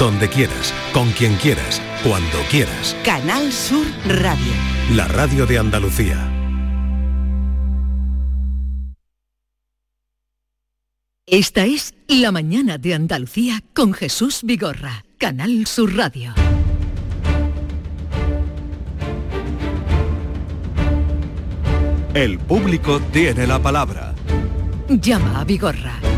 donde quieras, con quien quieras, cuando quieras. Canal Sur Radio. La radio de Andalucía. Esta es La mañana de Andalucía con Jesús Vigorra, Canal Sur Radio. El público tiene la palabra. Llama a Vigorra.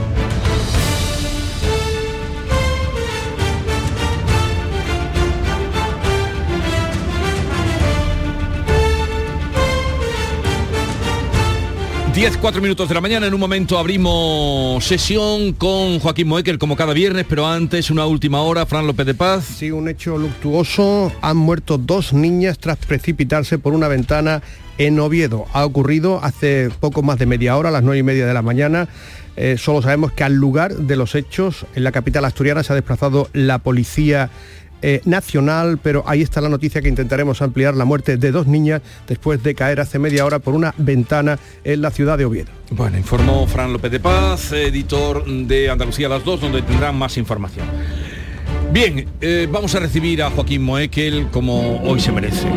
Diez, cuatro minutos de la mañana, en un momento abrimos sesión con Joaquín Moekel como cada viernes, pero antes una última hora, Fran López de Paz. Sí, un hecho luctuoso. Han muerto dos niñas tras precipitarse por una ventana en Oviedo. Ha ocurrido hace poco más de media hora, a las nueve y media de la mañana. Eh, solo sabemos que al lugar de los hechos, en la capital asturiana, se ha desplazado la policía eh, nacional, pero ahí está la noticia que intentaremos ampliar la muerte de dos niñas después de caer hace media hora por una ventana en la ciudad de Oviedo. Bueno, informó Fran López de Paz, editor de Andalucía las dos, donde tendrán más información. Bien, eh, vamos a recibir a Joaquín Moekel como hoy se merece.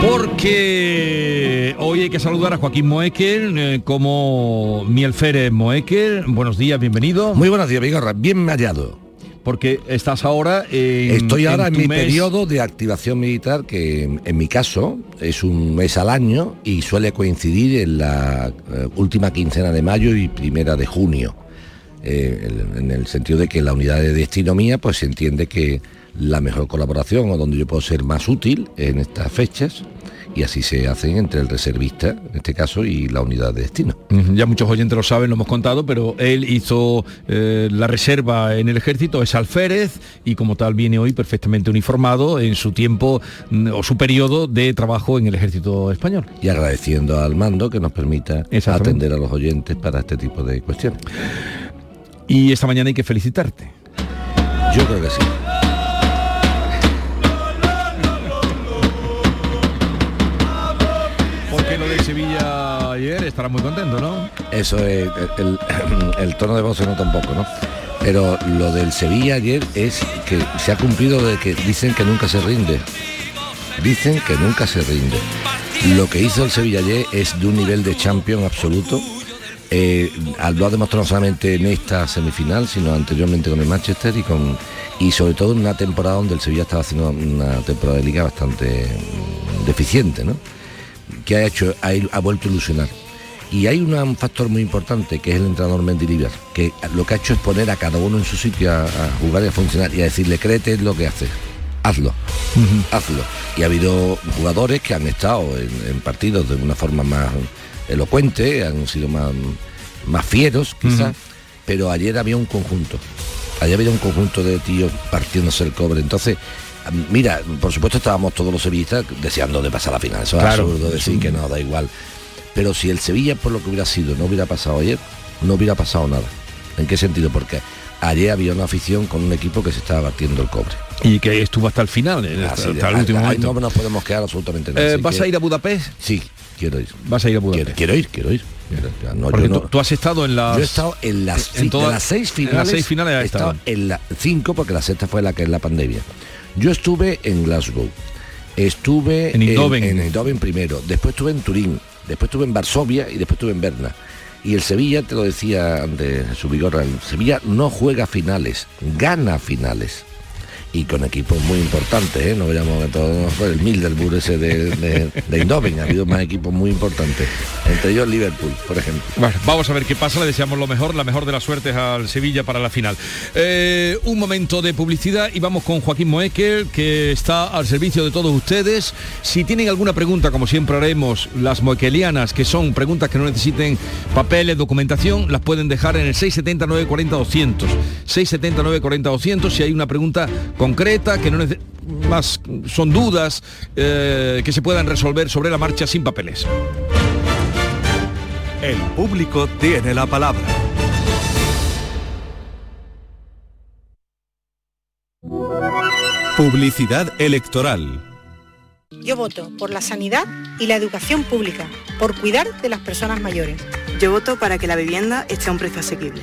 Porque hoy hay que saludar a Joaquín Moekel eh, como Mielférez Moekel. Buenos días, bienvenido. Muy buenos días, Vigorra. Bien hallado. Porque estás ahora en... Estoy ahora en, tu mi mes- periodo de activación militar, que en, en mi caso es un mes al año y suele coincidir en la eh, última quincena de mayo y primera de junio. Eh, en el sentido de que la unidad de destino mía pues se entiende que la mejor colaboración o donde yo puedo ser más útil en estas fechas y así se hacen entre el reservista, en este caso, y la unidad de destino. Ya muchos oyentes lo saben, lo hemos contado, pero él hizo eh, la reserva en el ejército, es alférez y como tal viene hoy perfectamente uniformado en su tiempo mm, o su periodo de trabajo en el ejército español. Y agradeciendo al mando que nos permita atender a los oyentes para este tipo de cuestiones. Y esta mañana hay que felicitarte. Yo creo que sí. De Sevilla ayer estará muy contento, ¿no? Eso es, el, tono de voz se nota un poco, ¿no? Pero lo del Sevilla ayer es que se ha cumplido de que dicen que nunca se rinde. Dicen que nunca se rinde. Lo que hizo el Sevilla ayer es de un nivel de champion absoluto. Eh, lo ha demostrado solamente en esta semifinal, sino anteriormente con el Manchester y con y sobre todo en una temporada donde el Sevilla estaba haciendo una temporada de liga bastante deficiente, ¿no? Que ha hecho, ha, ha vuelto a ilusionar. Y hay una- un factor muy importante que es el entrenador Mendilibar, que lo que ha hecho es poner a cada uno en su sitio a, a jugar y a funcionar y a decirle, créete lo que haces, hazlo, hazlo. Y ha habido jugadores que han estado en, en partidos de una forma más elocuente, han sido más, más fieros quizás, pero ayer había un conjunto. Ayer había un conjunto de tíos partiéndose el cobre. Entonces, mira, por supuesto estábamos todos los sevillistas deseando de pasar la final. Eso es absurdo decir que no, da igual. Pero si el Sevilla, por lo que hubiera sido, no hubiera pasado ayer, no hubiera pasado nada. ¿En qué sentido? Porque ayer había una afición con un equipo que se estaba batiendo el cobre. Y que estuvo hasta el final, hasta, el último momento. no nos podemos quedar absolutamente nada. Eh, ¿Vas que- a ir a Budapest? Sí, quiero ir. Vas a ir a Budapest. quiero ir, quiero ir. No, Porque no- tú, has estado en las... yo he estado en las, en todas- las seis en finales. las seis finales he estado. en las cinco porque la sexta fue la que es la pandemia. Yo estuve en Glasgow, estuve En Eindhoven. en, Eindhoven primero, después estuve en Turín, después estuve en Varsovia y después estuve en Berna. Y el Sevilla, te lo decía antes su Vigorra, el Sevilla no juega finales, gana finales. Y con equipos muy importantes, ¿eh? no veamos que todo no fue el Milderburg ese de, de, de Eindhoven, ha habido más equipos muy importantes, entre ellos Liverpool, por ejemplo. Bueno, vamos a ver qué pasa, le deseamos lo mejor, la mejor de las suertes al Sevilla para la final. Eh, un momento de publicidad y vamos con Joaquín Moekel, que está al servicio de todos ustedes. Si tienen alguna pregunta, como siempre haremos, las moequelianas, que son preguntas que no necesiten papeles, documentación, las pueden dejar en el 679 40 200. 679 40 200 si hay una pregunta concreta que no más son dudas eh, que se puedan resolver sobre la marcha sin papeles. El público tiene la palabra. Publicidad electoral. Yo voto por la sanidad y la educación pública, por cuidar de las personas mayores. Yo voto para que la vivienda esté a un precio asequible.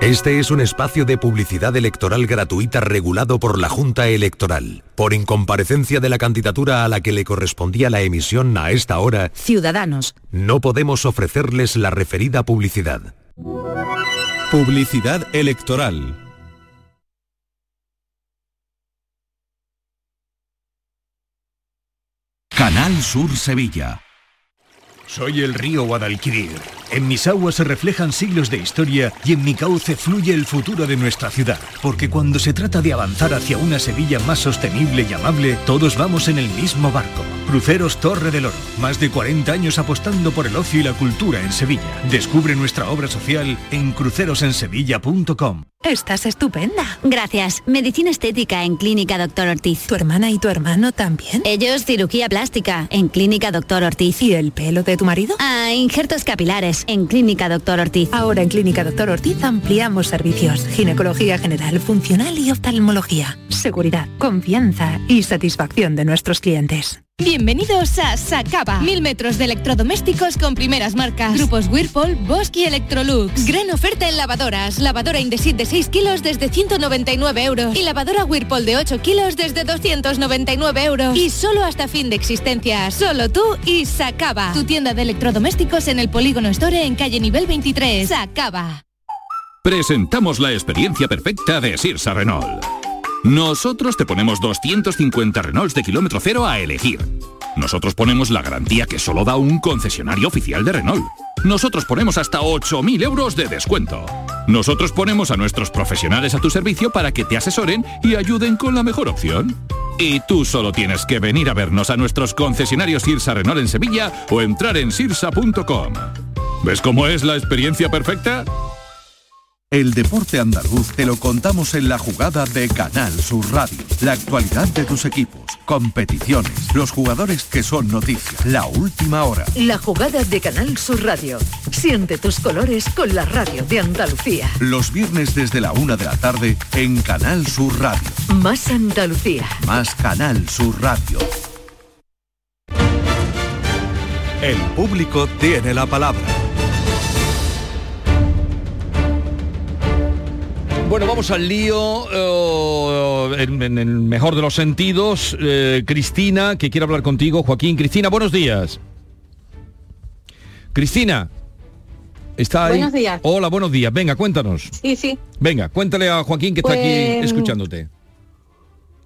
Este es un espacio de publicidad electoral gratuita regulado por la Junta Electoral. Por incomparecencia de la candidatura a la que le correspondía la emisión a esta hora, Ciudadanos. no podemos ofrecerles la referida publicidad. Publicidad electoral. Canal Sur Sevilla. Soy el río Guadalquivir. En mis aguas se reflejan siglos de historia y en mi cauce fluye el futuro de nuestra ciudad. Porque cuando se trata de avanzar hacia una Sevilla más sostenible y amable, todos vamos en el mismo barco. Cruceros Torre del Oro. Más de 40 años apostando por el ocio y la cultura en Sevilla. Descubre nuestra obra social en crucerosensevilla.com. Estás estupenda. Gracias. Medicina estética en Clínica Doctor Ortiz. ¿Tu hermana y tu hermano también? Ellos cirugía plástica en Clínica Doctor Ortiz. ¿Y el pelo de tu marido? Ah, injertos capilares en Clínica Doctor Ortiz. Ahora en Clínica Doctor Ortiz ampliamos servicios. Ginecología general, funcional y oftalmología. Seguridad, confianza y satisfacción de nuestros clientes. Bienvenidos a Sacaba. Mil metros de electrodomésticos con primeras marcas. Grupos Whirlpool, Bosch y Electrolux. Gran oferta en lavadoras. Lavadora Indesit de 6 kilos desde 199 euros. Y lavadora Whirlpool de 8 kilos desde 299 euros. Y solo hasta fin de existencia. Solo tú y Sacaba. Tu tienda de electrodomésticos en el Polígono Store en calle nivel 23. Sacaba. Presentamos la experiencia perfecta de Sirsa Renault. Nosotros te ponemos 250 Renaults de kilómetro cero a elegir. Nosotros ponemos la garantía que solo da un concesionario oficial de Renault. Nosotros ponemos hasta 8.000 euros de descuento. Nosotros ponemos a nuestros profesionales a tu servicio para que te asesoren y ayuden con la mejor opción. Y tú solo tienes que venir a vernos a nuestros concesionarios Sirsa Renault en Sevilla o entrar en sirsa.com. ¿Ves cómo es la experiencia perfecta? El deporte andaluz te lo contamos en la jugada de Canal Sur Radio. La actualidad de tus equipos, competiciones, los jugadores que son noticias, la última hora. La jugada de Canal Sur Radio. Siente tus colores con la radio de Andalucía. Los viernes desde la una de la tarde en Canal Sur Radio. Más Andalucía. Más Canal Sur Radio. El público tiene la palabra. Bueno, vamos al lío, eh, en, en el mejor de los sentidos. Eh, Cristina, que quiere hablar contigo. Joaquín, Cristina, buenos días. Cristina. ¿Está ahí? Buenos días. Hola, buenos días. Venga, cuéntanos. Sí, sí, Venga, cuéntale a Joaquín que está aquí Pues, escuchándote.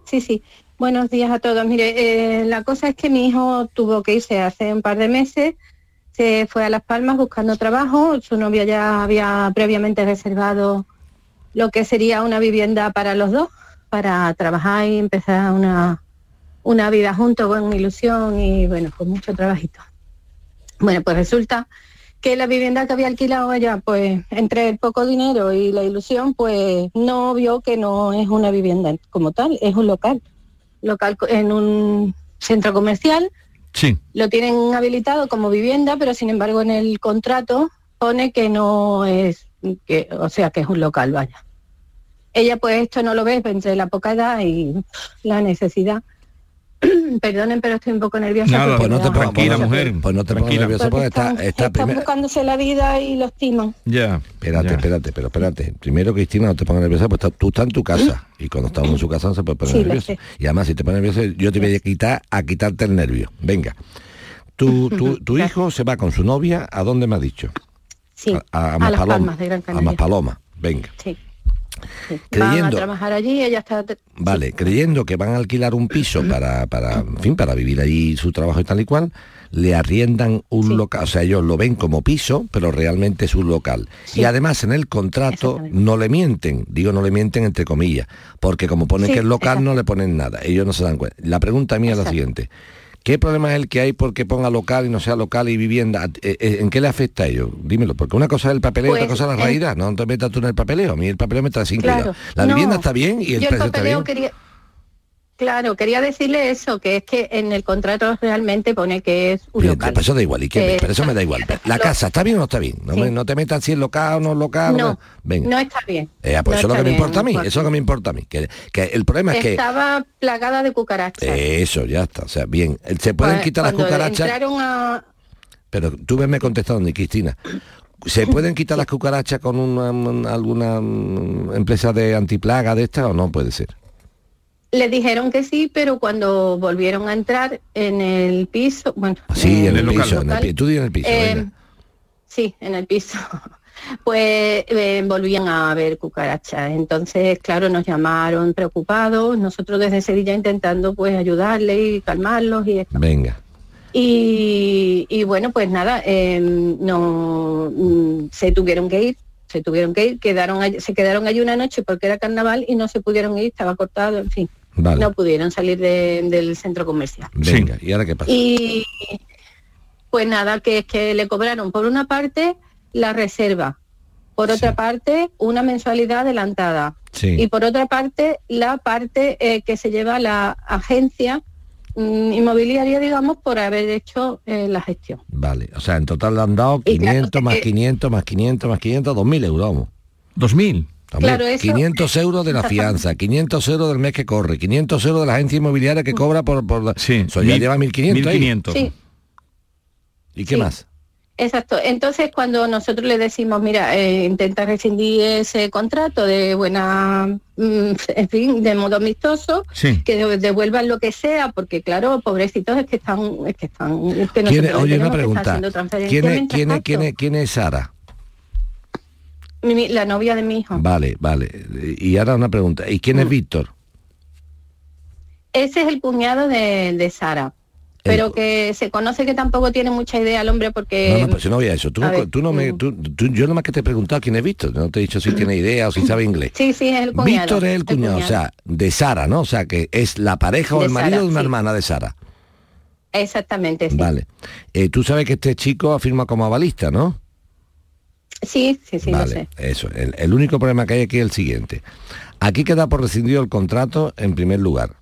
sí, sí. Buenos días a todos. Mire, eh, la cosa es que mi hijo tuvo que irse hace un par de meses, se fue a Las Palmas buscando trabajo, su novia ya había previamente reservado lo que sería una vivienda para los dos, para trabajar y empezar una, una vida juntos con ilusión y bueno, con mucho trabajito. Bueno, pues resulta que la vivienda que había alquilado ella, pues entre el poco dinero y la ilusión, pues no vio que no es una vivienda como tal, es un local. Local en un centro comercial, Sí. lo tienen habilitado como vivienda, pero sin embargo en el contrato pone que no es, que, o sea, que es un local, vaya. Ella pues esto no lo ve entre la poca edad y la necesidad. Perdonen, pero estoy un poco nerviosa. Nada, pues no te tranquila, mujer. Pues no te pongas Tranquila. nervioso porque está, Están, está están buscándose la vida y lo estiman. Ya. Espérate, ya. espérate, pero espérate. Primero, Cristina, no te pongas nerviosa, pues está- tú estás en tu casa. Y cuando estamos en su casa no se puede poner Sí, sé. Y además, si te pones nervioso, yo te voy a quitar a quitarte el nervio. Venga. Tu, tu, tu hijo se va con su novia, ¿a dónde me has dicho? Sí, A, a, a Las. Palmas de Gran a Canaria. Maspaloma. Venga. Sí. sí. Van a Creyendo- trabajar allí, ella está... Vale, creyendo que van a alquilar un piso para, para, en fin, para vivir ahí su trabajo y tal y cual, le arriendan un local, o sea, ellos lo ven como piso, pero realmente es un local. Y además en el contrato no le mienten, digo no le mienten entre comillas, porque como pone Sí, que es local no le ponen nada, ellos no se dan cuenta. La pregunta mía es la siguiente. ¿Qué problema es el que hay porque ponga local y no sea local y vivienda? Eh, eh, ¿En qué le afecta a ellos? Dímelo, porque una cosa es el papeleo y Pues, otra cosa es la realidad. No te metas tú en el papeleo. A mí el papeleo me trae sin Claro. La No, vivienda está bien y el yo precio está papeleo bien. quería Claro, quería decirle eso, que es que en el contrato realmente pone que es un Bien, local. pero eso da igual, ¿y qué? Eh, pero eso me da igual. La casa, ¿está bien o no está bien? No, Sí. me- no te metas si es local o no es local. No, Venga. no está bien. Eh, pues no eso es lo que me importa a mí, eso es lo que me importa a mí. Que, que el problema es que... Estaba plagada de cucarachas. Eso, ya está. O sea, bien, se pueden Pues, quitar las cucarachas, a... pero tú me contestado ni Cristina. ¿Se pueden quitar las cucarachas con una, alguna mm, empresa de antiplaga de esta o no puede ser? Le dijeron que sí, pero cuando volvieron a entrar en el piso, bueno, Sí, en el, piso, en el, tú en el piso. Eh, sí, en el piso. Pues eh, volvían a haber cucarachas. Entonces, claro, nos llamaron preocupados. Nosotros desde Sevilla intentando pues ayudarle y calmarlos y esto. Venga. Y, y bueno, pues nada, eh, no mm, se tuvieron que ir, se tuvieron que ir, quedaron allí- se quedaron allí una noche porque era carnaval y no se pudieron ir, estaba cortado, en fin, Vale. no pudieron salir de- del centro comercial. Venga, ¿y ahora qué pasa? Y pues nada, que es que le cobraron por una parte la reserva, por otra parte una mensualidad adelantada Sí. y por otra parte la parte eh, que se lleva la agencia mm, inmobiliaria, digamos, por haber hecho eh, la gestión. Vale, o sea, en total le han dado Y claro, 500 más eh, 500 más 500 más 500, 2.000 euros, vamos. ¿2.000? Hombre, Claro, eso- 500 euros de la fianza, 500 euros del mes que corre, 500 euros de la agencia inmobiliaria que cobra por... por la... Sí, Eso ya mil- lleva 1.500 ahí. 1.500. Sí. ¿Y qué Sí. más? Exacto. Entonces, cuando nosotros le decimos, mira, eh, intenta rescindir ese contrato de buena, mm, en fin, de modo amistoso, Sí. que de- devuelvan lo que sea, porque claro, pobrecitos es que están, es que están, es que ¿Quién es- nosotros oye, una pregunta. ¿Quién es, quién, quién, es, quién es Sara? Mi- la novia de mi hijo. Vale, vale. Y ahora una pregunta. ¿Y Mm. quién es Víctor? Ese es el cuñado de, de Sara. Pero que se conoce que tampoco tiene mucha idea el hombre porque... No, no, pues si no voy a eso. Tú, a no- ver, tú no me, tú- tú- yo nomás que te he preguntado quién es Víctor. No te he dicho si tiene idea o si sabe inglés. Sí, sí, es el cuñado. Víctor es el cuñado, o sea, de Sara, ¿no? O sea, que es la pareja o De el marido Sara, de una sí. hermana de Sara. Exactamente, sí. Vale. Eh, tú sabes que este chico afirma como avalista, ¿no? Sí, sí, sí, lo vale, sé. eso. El, el único problema que hay aquí es el siguiente. Aquí queda por rescindido el contrato en primer lugar.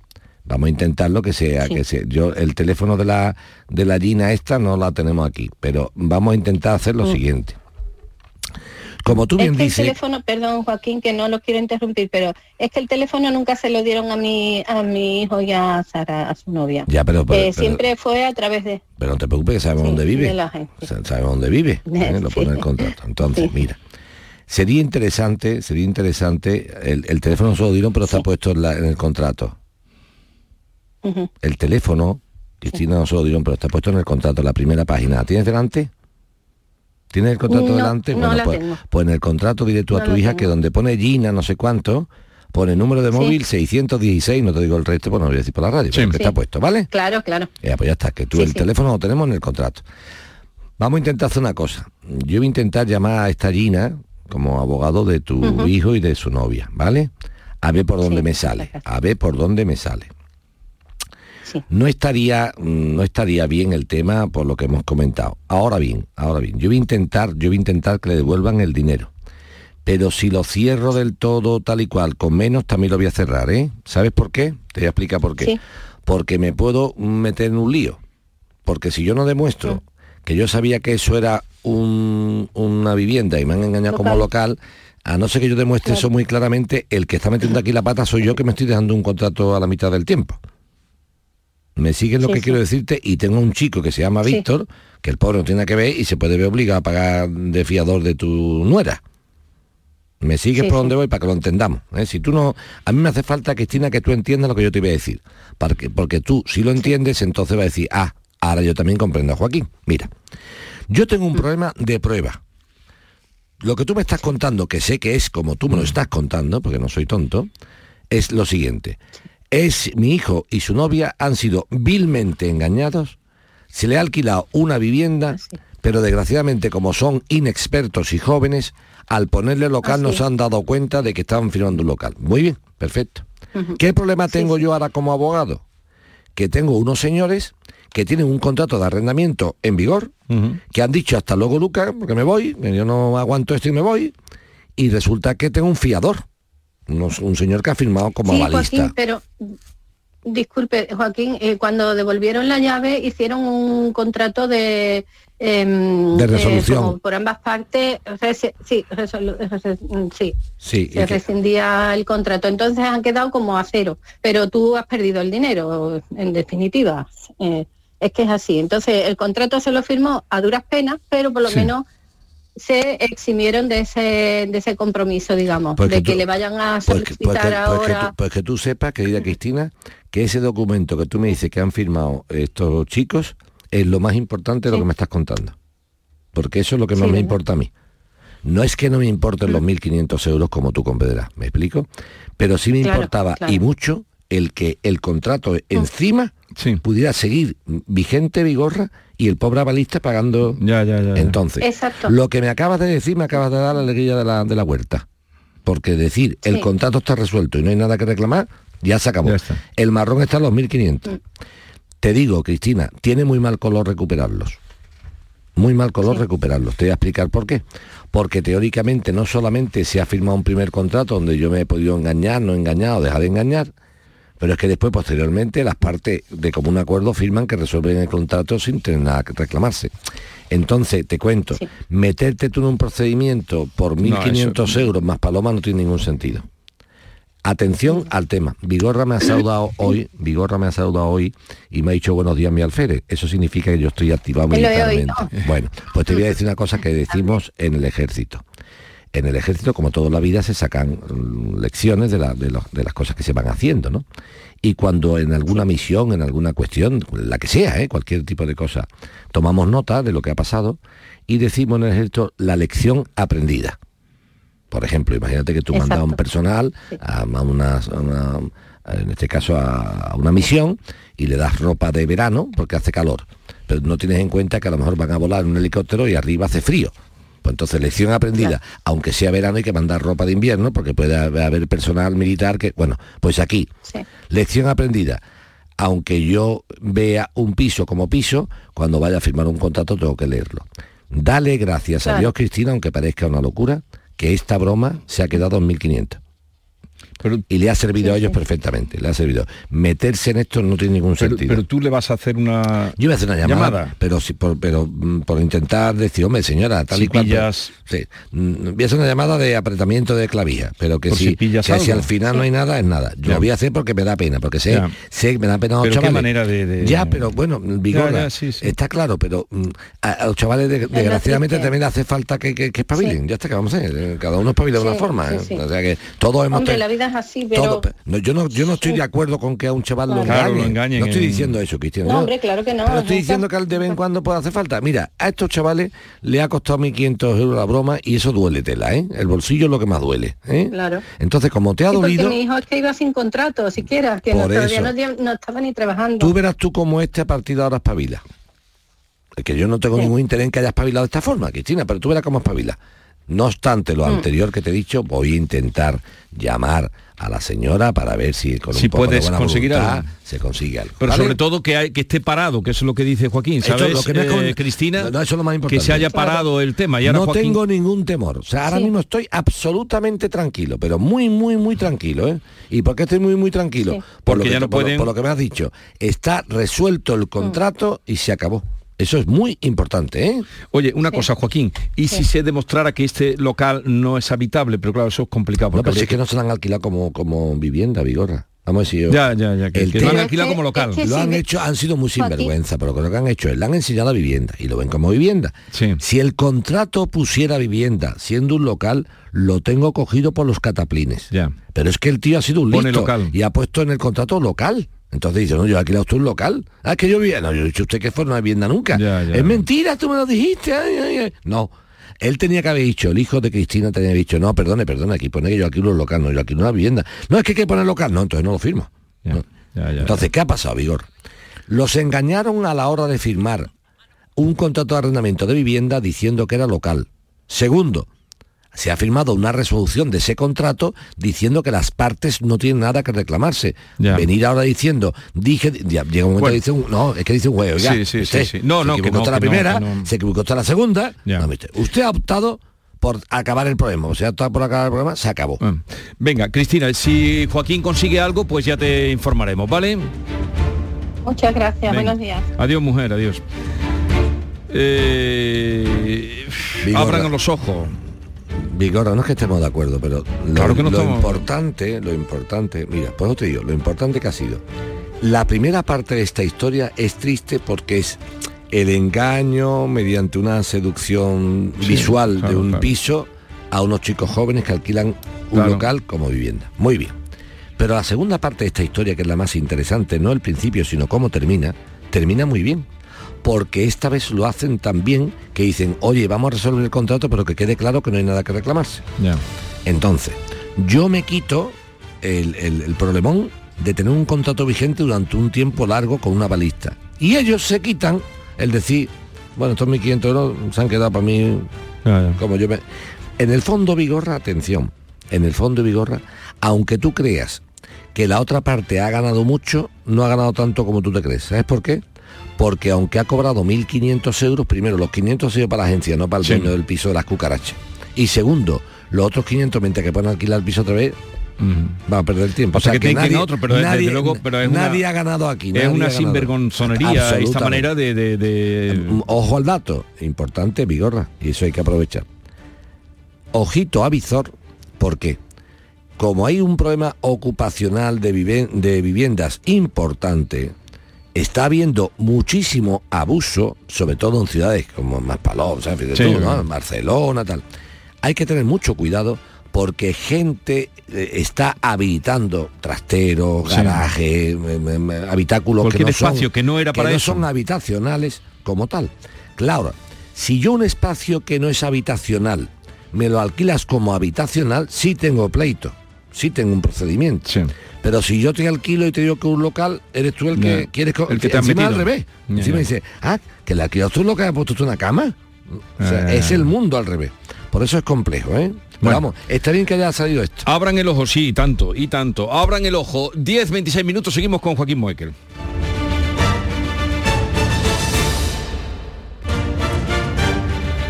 Vamos a intentarlo que sea, que sea. Yo el teléfono de la de la Gina esta no la tenemos aquí, pero vamos a intentar hacer lo Mm. siguiente. Como tú Es bien el dices, teléfono, perdón Joaquín, que no lo quiero interrumpir, pero es que el teléfono nunca se lo dieron a mi a mi hijo y a Sara, a su novia. Ya, pero- pero- Eh, pero- siempre fue a través de, pero no te preocupes que sabemos Sí, dónde vive. Sabemos dónde vive. ¿eh? Lo pone en el contrato. Entonces, mira. Sería interesante, sería interesante, el, el teléfono se lo dieron, pero está puesto en, la- en el contrato. El teléfono, Cristina no se lo dieron, pero está puesto en el contrato, la primera página. ¿La ¿Tienes delante? ¿Tienes el contrato No, delante? no la pues, tengo. pues en el contrato dile tú a tu hija tengo. que donde pone Gina no sé cuánto, pone número de Sí. móvil 616, no te digo el resto, pues no lo voy a decir por la radio, pero que Sí. está puesto, ¿vale? Claro, claro. Ya, pues ya está, que tú Sí, el sí. teléfono lo tenemos en el contrato. Vamos a intentar hacer una cosa. Yo voy a intentar llamar a esta Gina como abogado de tu hijo y de su novia, ¿vale? A ver por dónde me sale. A ver por dónde me sale. No estaría, mm, no estaría bien el tema por lo que hemos comentado. Ahora bien, ahora bien, yo voy a intentar, yo voy a intentar que le devuelvan el dinero. Pero si lo cierro del todo tal y cual, con menos también lo voy a cerrar, ¿eh? ¿Sabes por qué? Te voy a explicar por qué. Sí. Porque me puedo meter en un lío. Porque si yo no demuestro que yo sabía que eso era un- una vivienda y me han engañado como local, a no ser que yo demuestre eso muy claramente, el que está metiendo aquí la pata soy yo que me estoy dejando un contrato a la mitad del tiempo. ¿Me sigues lo Sí, que sí. quiero decirte? Y tengo un chico que se llama Sí. Víctor, que el pobre no tiene que ver y se puede ver obligado a pagar de fiador de tu nuera. ¿Me sigues por sí. donde voy para que lo entendamos? eh? Si tú no, a mí me hace falta, Cristina, que tú entiendas lo que yo te voy a decir. Porque, porque tú, si lo entiendes, entonces va a decir, ah, ahora yo también comprendo a Joaquín. Mira, yo tengo un problema de prueba. Lo que tú me estás contando, que sé que es como tú me lo estás contando, porque no soy tonto, es lo siguiente. Es mi hijo y su novia han sido vilmente engañados, se le ha alquilado una vivienda, pero desgraciadamente como son inexpertos y jóvenes, al ponerle local no se han dado cuenta de que estaban firmando un local. Muy bien, perfecto. ¿Qué problema tengo yo ahora como abogado? Que tengo unos señores que tienen un contrato de arrendamiento en vigor, que han dicho hasta luego Lucas, porque me voy, que yo no aguanto esto y me voy, y resulta que tengo un fiador, unos- un señor que ha firmado como sí, avalista. Joaquín, pero disculpe, Joaquín, eh, cuando devolvieron la llave hicieron un contrato de... em, De eh, resolución. como por ambas partes, resi- sí, sí, Sí, se que- rescindía el contrato. Entonces han quedado como a cero, pero tú has perdido el dinero, en definitiva. Eh, es que es así. Entonces el contrato se lo firmó a duras penas, pero por lo Sí. menos se eximieron de ese, de ese compromiso, digamos, Pues de que tú- le vayan a Pues que, solicitar pues que- pues que ahora. tú, pues que tú sepas, querida Cristina, que ese documento que tú me dices que han firmado estos chicos es lo más importante de lo que me estás contando. Porque eso es lo que Sí, más me importa a mí. No es que no me importen los 1.500 euros como tú comprenderás, ¿me explico? Pero sí me Claro, importaba claro. y mucho el que el contrato encima pudiera seguir vigente, vigorra, y el pobre avalista pagando... Ya, ya, ya. Entonces, Exacto. lo que me acabas de decir me acabas de dar la alegría de la, de la huerta. Porque decir el Sí. contrato está resuelto y no hay nada que reclamar, ya se acabó. El marrón está en los 1.500. Te digo, Cristina, tiene muy mal color recuperarlos. Muy mal color recuperarlos. Te voy a explicar por qué. Porque teóricamente no solamente se ha firmado un primer contrato donde yo me he podido engañar, no engañar o dejar de engañar, pero es que después, posteriormente, las partes de común acuerdo firman que resuelven el contrato sin tener nada que reclamarse. Entonces, te cuento, meterte tú en un procedimiento por No, 1.500 eso- euros más paloma no tiene ningún sentido. Atención al tema. Vigorra me ha saludado hoy, Vigorra me ha saludado hoy y me ha dicho buenos días mi alférez. Eso significa que yo estoy activado militarmente. Bueno, pues te voy a decir una cosa que decimos en el ejército. En el ejército, como toda la vida, se sacan mm, lecciones de, la- de los- de las cosas que se van haciendo, ¿no? Y cuando en alguna misión, en alguna cuestión, la que sea, ¿eh? cualquier tipo de cosa, tomamos nota de lo que ha pasado y decimos en el ejército la lección aprendida. Por ejemplo, imagínate que tú mandas a un personal a una, a una- en este caso a, a una misión y le das ropa de verano porque hace calor, pero no tienes en cuenta que a lo mejor van a volar en un helicóptero y arriba hace frío. Pues entonces, lección aprendida, aunque sea verano hay que mandar ropa de invierno porque puede haber personal militar que, bueno, pues aquí, lección aprendida. Aunque yo vea un piso como piso, cuando vaya a firmar un contrato tengo que leerlo. Dale gracias a. Dios, Cristina, aunque parezca una locura, que esta broma se ha quedado en 1500. Y le ha servido a ellos perfectamente, le ha servido. Meterse en esto no tiene ningún Pero, sentido. pero tú le vas a hacer una... Yo voy a hacer una llamada, pero sí, por, pero mm, por intentar decir, hombre, señora, tal Si y cual. pero- pillas- sí, mm, voy a hacer una llamada de apretamiento de clavija, pero que Por si, si pillas que si al final no hay nada, es nada. Yo Ya. lo voy a hacer porque me da pena, porque sé, Ya. sé que me da pena a los Pero qué chavales. manera de- de- Ya, pero bueno, sí, sí. está claro, pero mm, a, a los chavales de- desgraciadamente triste. también le hace falta que, que, que espabilen. Ya está, que vamos a hacer. eh, Cada uno espabila de una Sí, forma. sí, ¿eh? sí. O sea que todos hemos Hombre, ten- la vida es así, pero... todo- no, yo no yo no estoy de acuerdo con que a un chaval lo Claro, engañen. lo engañen No estoy en- diciendo eso, Cristian. No, hombre, claro que no. pero estoy diciendo que de vez en cuando puede hacer falta. Mira, a estos chavales le ha costado 1.500 euros la broma y eso duele tela, ¿eh? El bolsillo es lo que más duele, ¿eh? Claro. Entonces, como te ha Sí, dolido, mi hijo es que iba sin contrato, siquiera, que no, todavía eso. no, no estaba ni trabajando. tú verás tú como este a partir de ahora espabila. Es que yo no tengo Sí. ningún interés en que haya espabilado de esta forma, Cristina, pero tú verás cómo espabila. No obstante lo Mm. anterior que te he dicho, voy a intentar llamar a la señora para ver si con Si un poco de puedes buena conseguir voluntad algo. se consigue algo. Pero ¿vale? sobre todo que, hay, que esté parado, que eso es lo que dice Joaquín, ¿sabes? lo que me eh, con- Cristina, No, no, eso es lo más importante. que se haya parado el tema. Y ahora no Joaquín- tengo ningún temor. O sea, ahora Sí. mismo estoy absolutamente tranquilo, pero muy, muy, muy tranquilo. ¿eh? ¿Y por qué estoy muy, muy tranquilo? Sí. Por, Porque lo que, ya no por pueden- por lo que me has dicho. Está resuelto el contrato y se acabó. Eso es muy importante, ¿eh? Oye, una cosa, Joaquín, ¿y si se demostrara que este local no es habitable? Pero claro, eso es complicado. No, pero si es que no se han alquilado como, como vivienda, Vigorra. Vamos a decir yo. Ya, ya, ya, que- El que lo han alquilado como local. lo han hecho, han sido muy sinvergüenza, pero lo que han hecho es, le han enseñado la vivienda y lo ven como vivienda. Si el contrato pusiera vivienda, siendo un local, lo tengo cogido por los cataplines. Pero es que el tío ha sido un Pone listo local. y ha puesto en el contrato local. Entonces dice, no, yo he alquilado usted un local. Ah, es que yo vivía. No, yo he dicho usted que fue una vivienda nunca. Ya, ya. es mentira, tú me lo dijiste. ay, ay, ay". No. Él tenía que haber dicho, el hijo de Cristina tenía que haber dicho, no, perdone, perdone, aquí pone que yo alquilo un local, no, yo alquilo una vivienda. No, es que hay que poner local, no, entonces no lo firmo. No. Entonces, ¿qué ha pasado, Vigor? Los engañaron a la hora de firmar un contrato de arrendamiento de vivienda diciendo que era local. Segundo, se ha firmado una resolución de ese contrato diciendo que las partes no tienen nada que reclamarse. Ya. Venir ahora diciendo, dije, ya llega un momento Bueno. que dice no, es que dice un juego, oiga, Sí, sí, sí, usted sí. No, se no, que equivocó no, la que no, primera, que no. se equivocó hasta la segunda. No, usted, usted ha optado por acabar el problema. O sea, está por acabar el problema, se acabó. Ah. Venga, Cristina, si Joaquín consigue algo, pues ya te informaremos, ¿vale? Muchas gracias, Venga. buenos días. Adiós, mujer, adiós. Eh, abran los ojos. Vigorra, no es que estemos de acuerdo, pero lo, Claro que no lo estamos- importante, lo importante, mira, pues te digo, lo importante que ha sido. La primera parte de esta historia es triste porque es el engaño mediante una seducción Sí, visual claro, de un claro. piso a unos chicos jóvenes que alquilan un local como vivienda. Muy bien. Pero la segunda parte de esta historia, que es la más interesante, no el principio, sino cómo termina, termina muy bien. Porque esta vez lo hacen tan bien que dicen, oye, vamos a resolver el contrato, pero que quede claro que no hay nada que reclamarse. Ya. Entonces, yo me quito el, el- el problemón de tener un contrato vigente durante un tiempo largo con una balista. Y ellos se quitan el decir, bueno, estos 1.500 euros se han quedado para mí como yo me... En el fondo Vigorra, atención, en el fondo Vigorra, aunque tú creas que la otra parte ha ganado mucho, no ha ganado tanto como tú te crees. ¿Sabes por qué? Porque aunque ha cobrado 1.500 euros, primero los 500 han sido para la agencia, no para el Sí. dueño del piso de las cucarachas. Y segundo, los otros 500, mientras que pueden alquilar el piso otra vez, va a perder el tiempo. O sea, que tiene que ir a otro, pero desde nadie, luego- pero es una- nadie ha ganado aquí. Es nadie una sinvergonzonería esta manera de... de- de- Mm, Ojo al dato, importante, Vigorra, y eso hay que aprovechar. Ojito a Vizor, ¿por qué? Como hay un problema ocupacional de, viven- de viviendas importante, está habiendo muchísimo abuso, sobre todo en ciudades como Maspaló, ¿sabes? De Sí, todo, ¿no? claro. Barcelona, tal. Hay que tener mucho cuidado porque gente eh, está habilitando trasteros, garajes, em, em, habitáculos Cualquier que no son- espacio que no era para no eso. son habitacionales como tal. Claro, si yo un espacio que no es habitacional me lo alquilas como habitacional, sí tengo pleito, sí tengo un procedimiento. Pero si yo te alquilo y te digo que un local, eres tú el que Ya. quieres... El que te encima al revés. Ya, encima dice, ah, que le alquilas tú un local, has puesto tú una cama. O sea, es el mundo al revés. Por eso es complejo, ¿eh? Bueno. vamos, está bien que haya salido esto. Abran el ojo, sí, tanto, y tanto. Abran el ojo. 10, 26 minutos, seguimos con Joaquín Moekel.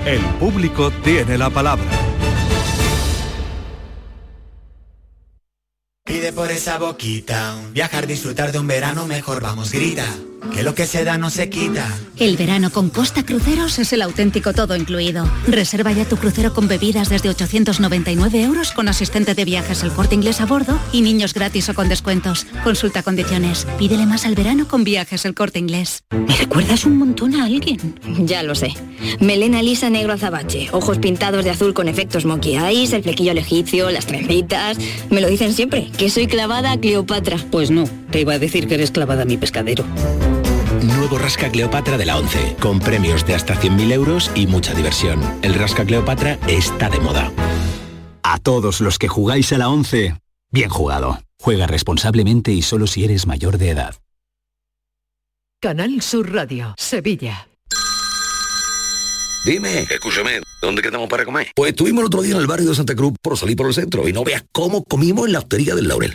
El público tiene la palabra. Pide por esa boquita, viajar, disfrutar de un verano mejor, vamos, grita, que lo que se da no se quita. El verano con Costa Cruceros es el auténtico todo incluido. Reserva ya tu crucero con bebidas desde 899 euros con asistente de viajes el corte inglés a bordo y niños gratis o con descuentos. Consulta condiciones. Pídele más al verano con viajes el corte inglés. ¿Me recuerdas un montón a alguien? Ya lo sé. Melena lisa negro azabache, ojos pintados de azul con efectos monkey eyes, el flequillo al egipcio, las trencitas. Me lo dicen siempre, que soy clavada a Cleopatra. Pues no, te iba a decir que eres clavada a mi pescadero. Nuevo Rasca Cleopatra de la 11, con premios de hasta 100.000 euros y mucha diversión. El Rasca Cleopatra está de moda. A todos los que jugáis a la 11, bien jugado. Juega responsablemente y solo si eres mayor de edad. Canal Sur Radio, Sevilla. Dime, escúchame, ¿dónde quedamos para comer? Pues estuvimos el otro día en el barrio de Santa Cruz por salir por el centro y no veas cómo comimos en la hostería del Laurel.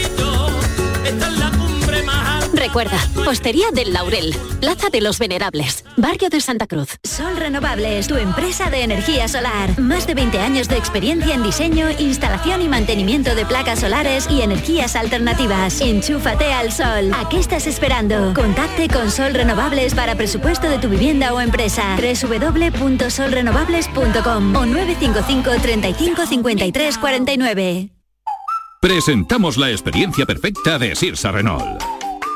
Recuerda, Hostería del Laurel, Plaza de los Venerables, Barrio de Santa Cruz. Sol Renovables, tu empresa de energía solar. Más de 20 años de experiencia en diseño, instalación y mantenimiento de placas solares y energías alternativas. Enchúfate al sol. ¿A qué estás esperando? Contacte con Sol Renovables para presupuesto de tu vivienda o empresa. www.solrenovables.com o 955 35 53 49. Presentamos la experiencia perfecta de Sirsa Renault.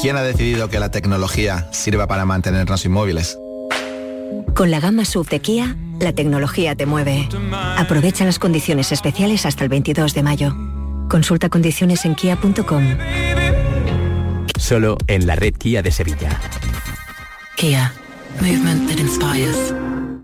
¿Quién ha decidido que la tecnología sirva para mantenernos inmóviles? Con la gama SUV de Kia, la tecnología te mueve. Aprovecha las condiciones especiales hasta el 22 de mayo. Consulta condiciones en kia.com. Solo en la red Kia de Sevilla. Kia. Movement that inspires.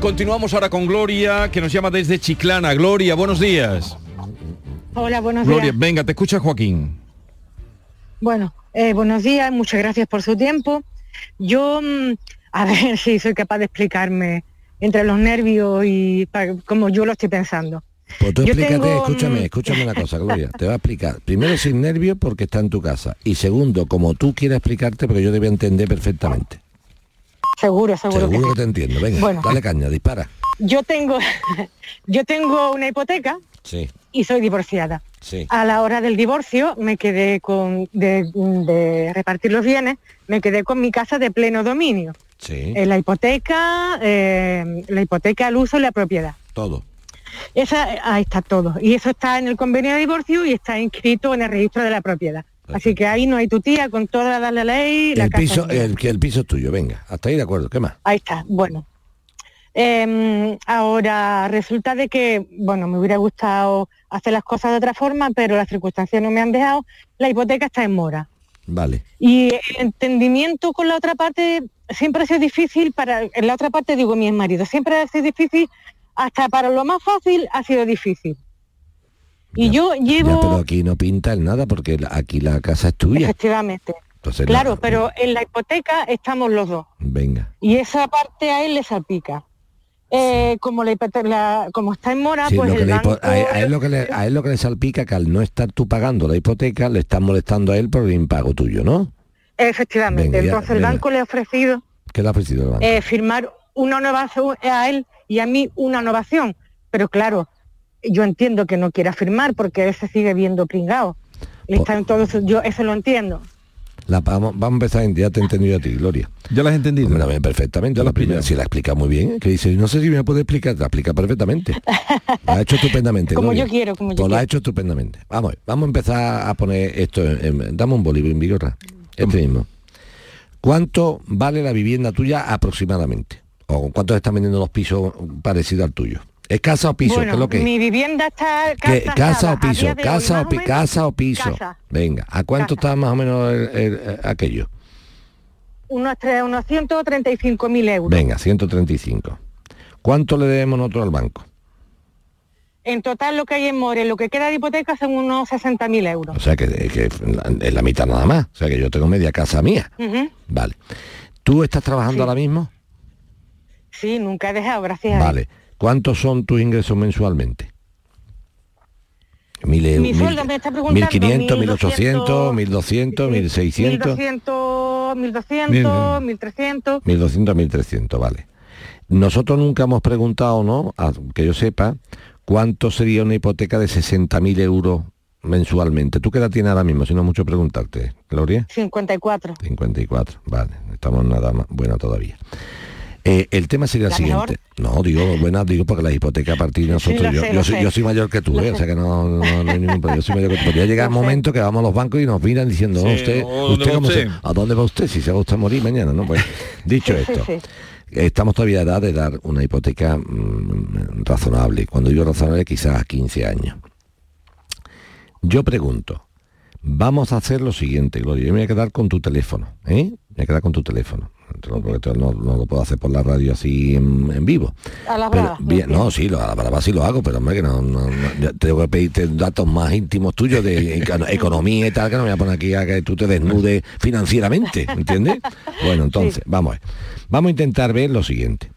Continuamos ahora con Gloria, que nos llama desde Chiclana. Gloria, buenos días. Hola, buenos Gloria, días. venga, te escucha Joaquín. Bueno, eh, buenos días, muchas gracias por su tiempo. Yo, mm, a ver si soy capaz de explicarme entre los nervios y como yo lo estoy pensando. Pues tú explícate, tengo, escúchame, mm, escúchame una cosa, Gloria. Te voy a explicar. Primero, sin nervios porque está en tu casa. Y segundo, como tú quieras explicarte, porque yo a entender perfectamente. Seguro, seguro, Seguro que te entiendo. Venga, Bueno. dale caña, dispara. Yo tengo, yo tengo una hipoteca Sí, y soy divorciada. sí. A la hora del divorcio me quedé con de, de repartir los bienes, me quedé con mi casa de pleno dominio. Sí, Eh, la hipoteca, eh, la hipoteca, el uso y la propiedad. todo. Esa, ahí está todo. Y eso está en el convenio de divorcio y está inscrito en el registro de la propiedad. Así que ahí no hay tu tía con toda la, ley. La El casa piso, el, que el piso es tuyo, venga. Hasta ahí de acuerdo, ¿qué más? Ahí está, bueno. Em, ahora resulta de que, bueno, me hubiera gustado hacer las cosas de otra forma, pero las circunstancias no me han dejado. La hipoteca está en mora. Vale. Y el entendimiento con la otra parte siempre ha sido difícil para, en la otra parte digo mi marido, siempre ha sido difícil, hasta para lo más fácil ha sido difícil. Y yo Ya, llevo, pero aquí no pinta el nada porque aquí la casa es tuya. efectivamente, Entonces, claro, la- pero en la hipoteca estamos los dos. Venga. Y esa parte a él le salpica. Eh, como, la, la- como está en mora, Sí, pues el banco... a, él, a él lo que le, a él lo que le salpica que al no estar tú pagando la hipoteca le estás molestando a él por el impago tuyo, ¿no? Efectivamente. Venga, ya, Entonces el banco le ha ofrecido ¿Qué le ha ofrecido el banco? eh, firmar una innovación a él y a mí una innovación. Pero claro, yo entiendo que no quiera firmar porque él se sigue viendo pringado. Le está en todo su- yo eso lo entiendo. La- vamos, vamos a empezar, en- ya te he entendido a ti, Gloria. ¿Ya la has entendido? Hombre, perfectamente. la primera, si la explica muy bien, que dice, no sé si me puede explicar, la explica perfectamente. La ha hecho estupendamente. Como Gloria. yo quiero, como yo Pues la ha hecho estupendamente. Vamos, vamos a empezar a poner esto, en, en- dame un bolívar, Vigorra, este mismo. ¿Cuánto vale la vivienda tuya aproximadamente? ¿O cuánto están vendiendo los pisos parecidos al tuyo? ¿Es casa o piso? bueno, ¿Qué es lo que es? mi vivienda está ¿Qué- tasada ¿Casa o piso? hoy, ¿Casa o, pi- menos, casa o piso? casa. Venga, ¿a cuánto está más o menos el- el- el- aquello? Unos, tre- unos 135 mil euros. Venga, 135. ¿Cuánto le debemos nosotros al banco? En total lo que hay en More, lo que queda de hipoteca son unos 60 mil euros. O sea que, que es la mitad nada más. O sea que yo tengo media casa mía. Vale. ¿Tú estás trabajando Sí. ahora mismo? Sí, nunca he dejado, gracias a. Vale. ¿Cuántos son tus ingresos mensualmente? Mil euros. Mi sueldo me está preguntando 1500, 1800, 1200, 1600, 1200, 1200, 1300. 1200, 1300, vale. Nosotros nunca hemos preguntado, ¿no? A- que yo sepa, cuánto sería una hipoteca de 60.000 euros mensualmente. ¿Tú qué edad tienes ahora mismo? Si no mucho preguntarte, Gloria. 54. 54, vale, estamos nada más buena todavía. Eh, el tema sería el ¿La siguiente. No, digo, buena, digo porque la hipoteca a partir de nosotros, yo, sé, yo soy, sé. yo soy mayor que tú, ¿eh? o sea que no, no, no hay ningún problema. Yo soy mayor que tú. Podría llegar el momento que vamos a los bancos y nos miran diciendo, Sí, "No, usted, ¿o dónde usted, cómo se- usted?" ¿a dónde va usted? Si se va usted a morir mañana, ¿no? Pues dicho esto, estamos todavía a edad de dar una hipoteca mm, razonable. Cuando digo razonable, quizás a 15 años. Yo pregunto, vamos a hacer lo siguiente, Gloria. Yo me voy a quedar con tu teléfono, ¿eh? Me voy a quedar con tu teléfono. Porque esto no, no lo puedo hacer por la radio así en, en vivo. A la Pero, brava. bien, no, sí, lo, a la brava sí lo hago, pero hombre, que no, no- no- ya tengo que pedirte datos más íntimos tuyos de eco- economía y tal, que no me voy a poner aquí a que tú te desnudes financieramente, ¿entiendes? Bueno, entonces, vamos a ver. Vamos a intentar ver lo siguiente.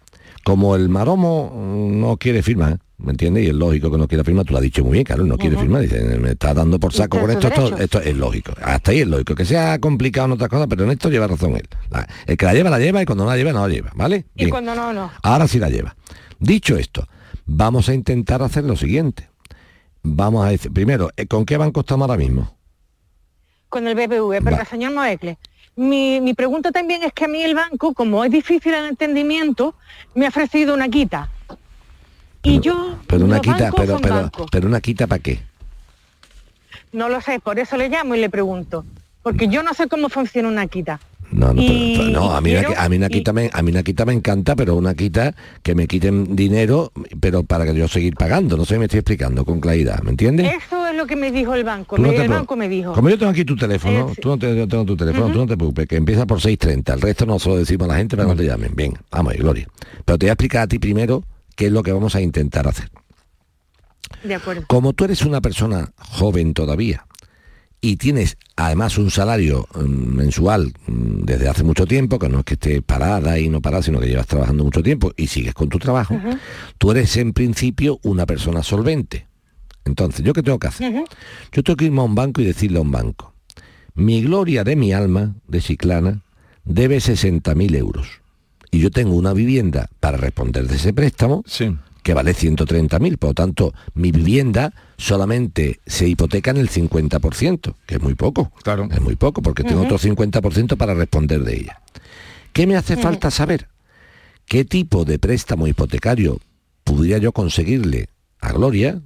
Como el maromo no quiere firmar, ¿me entiendes? Y es lógico que no quiera firmar, tú lo has dicho muy bien, claro, no quiere firmar, dice, me está dando por saco con esto, esto, es lógico. Hasta ahí es lógico. Que sea complicado en otras cosas, pero en esto lleva razón él. La- el que la lleva, la lleva y cuando no la lleva, no la lleva, ¿vale? Y cuando no, no. Ahora sí la lleva. Dicho esto, Vamos a intentar hacer lo siguiente. Vamos a decir, primero, eh, ¿con qué banco estamos ahora mismo? Con el BBV, porque Va. señor Moecle, mi, mi pregunta también es que a mí el banco, como es difícil el entendimiento, me ha ofrecido una quita. Y yo, Pero una quita, pero, pero, pero una quita para qué? No lo sé, por eso le llamo y le pregunto. Porque yo no sé cómo funciona una quita. No, no, pero- Y- pero no, a mí, y una, quiero- a mí una y- quita me, a mí una quita me encanta, pero una quita que me quiten dinero, pero para que yo seguir pagando. No sé si me estoy explicando con claridad, ¿me entiendes? Eso es lo que me dijo el banco. No te el banco me dijo. Como yo tengo aquí tu teléfono, tú no te, yo tengo tu teléfono, tú no te preocupes, que empieza por 6.30, el resto no se lo decimos a la gente para que no te llamen. Bien, vamos ahí, Gloria. Pero te voy a explicar a ti primero qué es lo que vamos a intentar hacer. De acuerdo. Como tú eres una persona joven todavía y tienes además un salario mm, mensual mm, desde hace mucho tiempo, que no es que estés parada y no parada, sino que llevas trabajando mucho tiempo y sigues con tu trabajo, tú eres en principio una persona solvente. Entonces, ¿yo qué tengo que hacer? Yo tengo que irme a un banco y decirle a un banco, mi gloria de mi alma, de Chiclana, debe 60.000 euros. Y yo tengo una vivienda para responder de ese préstamo que vale 130.000. Por lo tanto, mi vivienda solamente se hipoteca en el 50%, que es muy poco. Claro. Es muy poco, porque tengo otro 50% para responder de ella. ¿Qué me hace falta saber? ¿Qué tipo de préstamo hipotecario pudiera yo conseguirle a Gloria,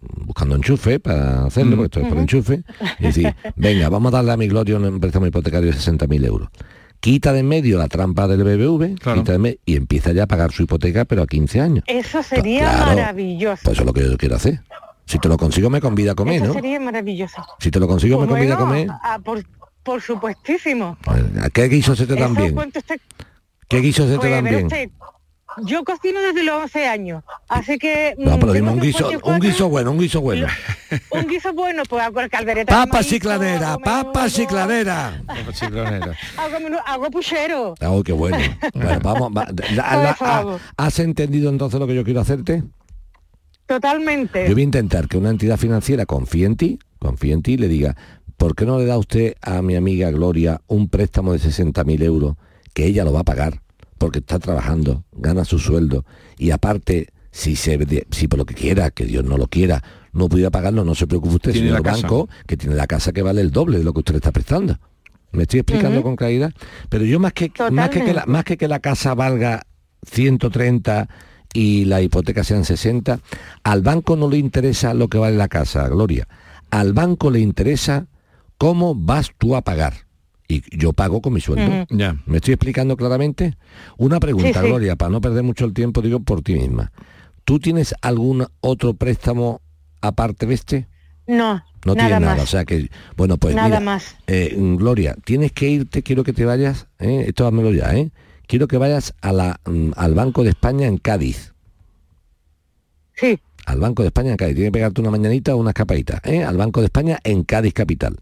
buscando enchufe para hacerlo, porque esto es por enchufe, y decir, venga, vamos a darle a mi Gloria un préstamo hipotecario de 60.000 euros. Quita de en medio la trampa del BBV quita de y empieza ya a pagar su hipoteca, pero a 15 años. Eso sería Claro. maravilloso. Pues eso es lo que yo quiero hacer. Si te lo consigo, me convida a comer, Eso ¿no? sería maravilloso. Si te lo consigo, me Pues convida a comer. ah, por, por supuestísimo. ¿A ¿Qué guisos se te dan bien? usted- ¿Qué guisos se te Pues, dan bien? usted, yo cocino desde los 11 años, así que... No, mm, pero tengo dime un guiso, 54, un guiso bueno, un guiso bueno. un guiso bueno, pues hago el caldereta. de Papa maíz, chiclanera, papa chiclanera. Hago, puchero. Oh, qué bueno. Bueno, vamos, va- la- la- ha- ¿Has entendido entonces lo que yo quiero hacerte? Totalmente. Yo voy a intentar que una entidad financiera confíe en ti, confíe en ti y le diga, ¿por qué no le da usted a mi amiga Gloria un préstamo de 60.000 euros que ella lo va a pagar? Porque está trabajando, gana su sueldo y aparte, si, se, si por lo que quiera, que Dios no lo quiera, no pudiera pagarlo, no se preocupe usted, Tiene señor casa. banco, que tiene la casa que vale el doble de lo que usted le está prestando. ¿Me estoy explicando con claridad? Pero yo más que, más que, que la, más que que la casa valga 130 y la hipoteca sean 60, al banco no le interesa lo que vale la casa, Gloria. Al banco le interesa cómo vas tú a pagar. Y yo pago con mi sueldo. Ujú. Ya. ¿Me estoy explicando claramente? Una pregunta, Sí, sí. Gloria, para no perder mucho el tiempo, digo por ti misma. ¿Tú tienes algún otro préstamo aparte de este? No, No nada tienes más. nada, o sea que, bueno, pues Nada mira, más. eh, Gloria, tienes que irte, quiero que te vayas, ¿eh? esto házmelo ya, ¿eh? Quiero que vayas a la, mm, al Banco de España en Cádiz. Sí. Al Banco de España en Cádiz. Tienes que pegarte una mañanita o una escapadita, ¿eh? Al Banco de España en Cádiz Capital.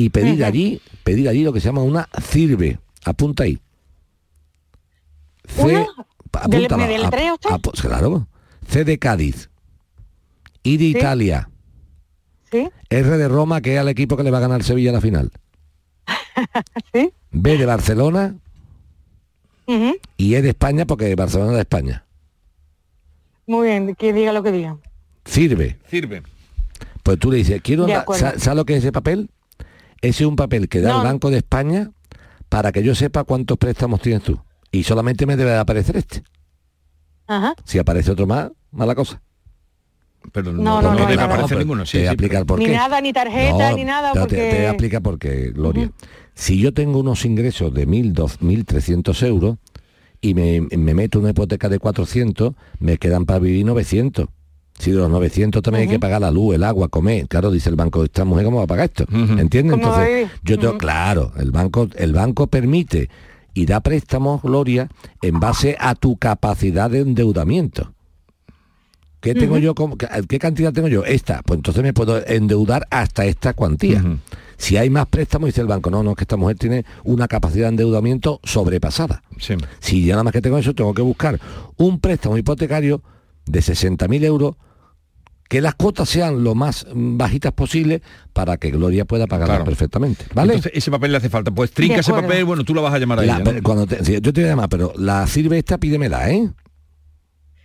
Y pedir allí, pedir allí lo que se llama una CIRBE. Apunta ahí. C, ¿Una? pa- ¿Del- apúntala, claro. C de Cádiz. I de Italia. ¿Sí? R de Roma, que es al equipo que le va a ganar Sevilla a la final. B de Barcelona y E de España, porque Barcelona es de España. Muy bien, que diga lo que diga. Sirve. Sirve. Pues tú le dices, quiero De una- acuerdo. ¿sa- ¿sabes lo que es ese papel? Ese es un papel que da No. el Banco de España para que yo sepa cuántos préstamos tienes tú. Y solamente me debe de aparecer este. Ajá. Si aparece otro más, mala cosa. Pero No, no, no, debe no, no, aparecer ninguno. Sí, te voy a sí, explicar por ni qué. nada, ni tarjeta, No, ni nada, porque... te, te voy a explicar por qué, Gloria. Si yo tengo unos ingresos de 1.000, 1.300 euros y me, me meto una hipoteca de 400, me quedan para vivir 900. Si de los 900 también hay que pagar la luz, el agua, comer. Claro, dice el banco, esta mujer cómo va a pagar esto. ¿Entiendes? ¿Cómo va a Entonces, yo tengo, claro, el banco, el banco permite y da préstamos, Gloria, en base a tu capacidad de endeudamiento. ¿Qué tengo yo? como- qué, cantidad tengo yo? Esta. Pues entonces me puedo endeudar hasta esta cuantía. Si hay más préstamos, dice el banco, no, no, es que esta mujer tiene una capacidad de endeudamiento sobrepasada. Sí. Si ya nada más que tengo eso, tengo que buscar un préstamo hipotecario de 60.000 euros que las cuotas sean lo más bajitas posible para que Gloria pueda pagarlas Claro. perfectamente. ¿Vale? Entonces, ese papel le hace falta. Pues trinca ese papel, bueno, tú lo vas a llamar a La- ella. cuando te- yo te voy a llamar, pero la sirve esta, pídemela, ¿eh?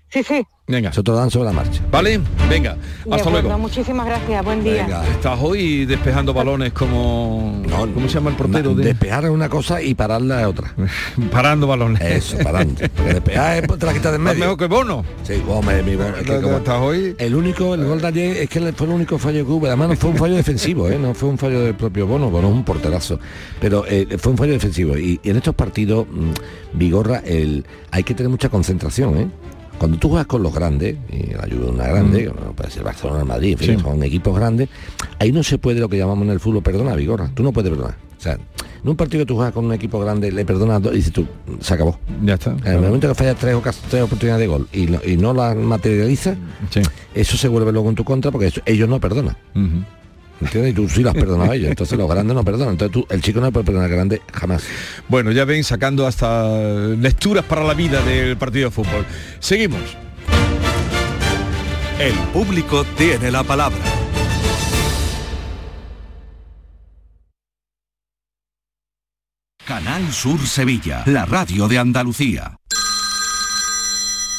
Sí, sí. Venga. Se dan sobre la marcha. ¿Vale? Venga, hasta acuerdo, luego. Muchísimas gracias, buen día. Venga. Estás hoy despejando balones como... ¿Cómo se llama el portero? De... Despejar es una cosa y pararla es otra. Parando balones. Eso, parando. Despejar es te la quitas de medio. mejor que Bono. Sí, hombre, mi Bono. Es que ¿Dónde como- estás hoy? El único, el gol de ayer es que fue el único fallo que hubo. Además no fue un fallo defensivo, ¿eh? no fue un fallo del propio Bono. Bono es un porterazo. Pero eh, fue un fallo defensivo. Y, y en estos partidos, mm, Vigorra, el, hay que tener mucha concentración, ¿eh? Cuando tú juegas con los grandes, y la ayuda de una grande, como puede ser Barcelona, el Madrid, en fin, Sí. son equipos grandes, ahí no se puede lo que llamamos en el fútbol, perdona, Vigorra, tú no puedes perdonar. O sea, en un partido que tú juegas con un equipo grande, le perdonas dos y dices tú, se acabó. Ya está. En el momento que fallas tres, tres oportunidades de gol y no, y no las materializa, eso se vuelve luego en tu contra porque eso- ellos no perdonan. ¿Entiendes? Y tú sí las perdonado a ellos. Entonces los grandes no perdonan. Entonces tú, el chico no puede perdonar al grande jamás. Bueno, ya ven sacando hasta lecturas para la vida del partido de fútbol. Seguimos. El público tiene la palabra. Canal Sur Sevilla, la radio de Andalucía.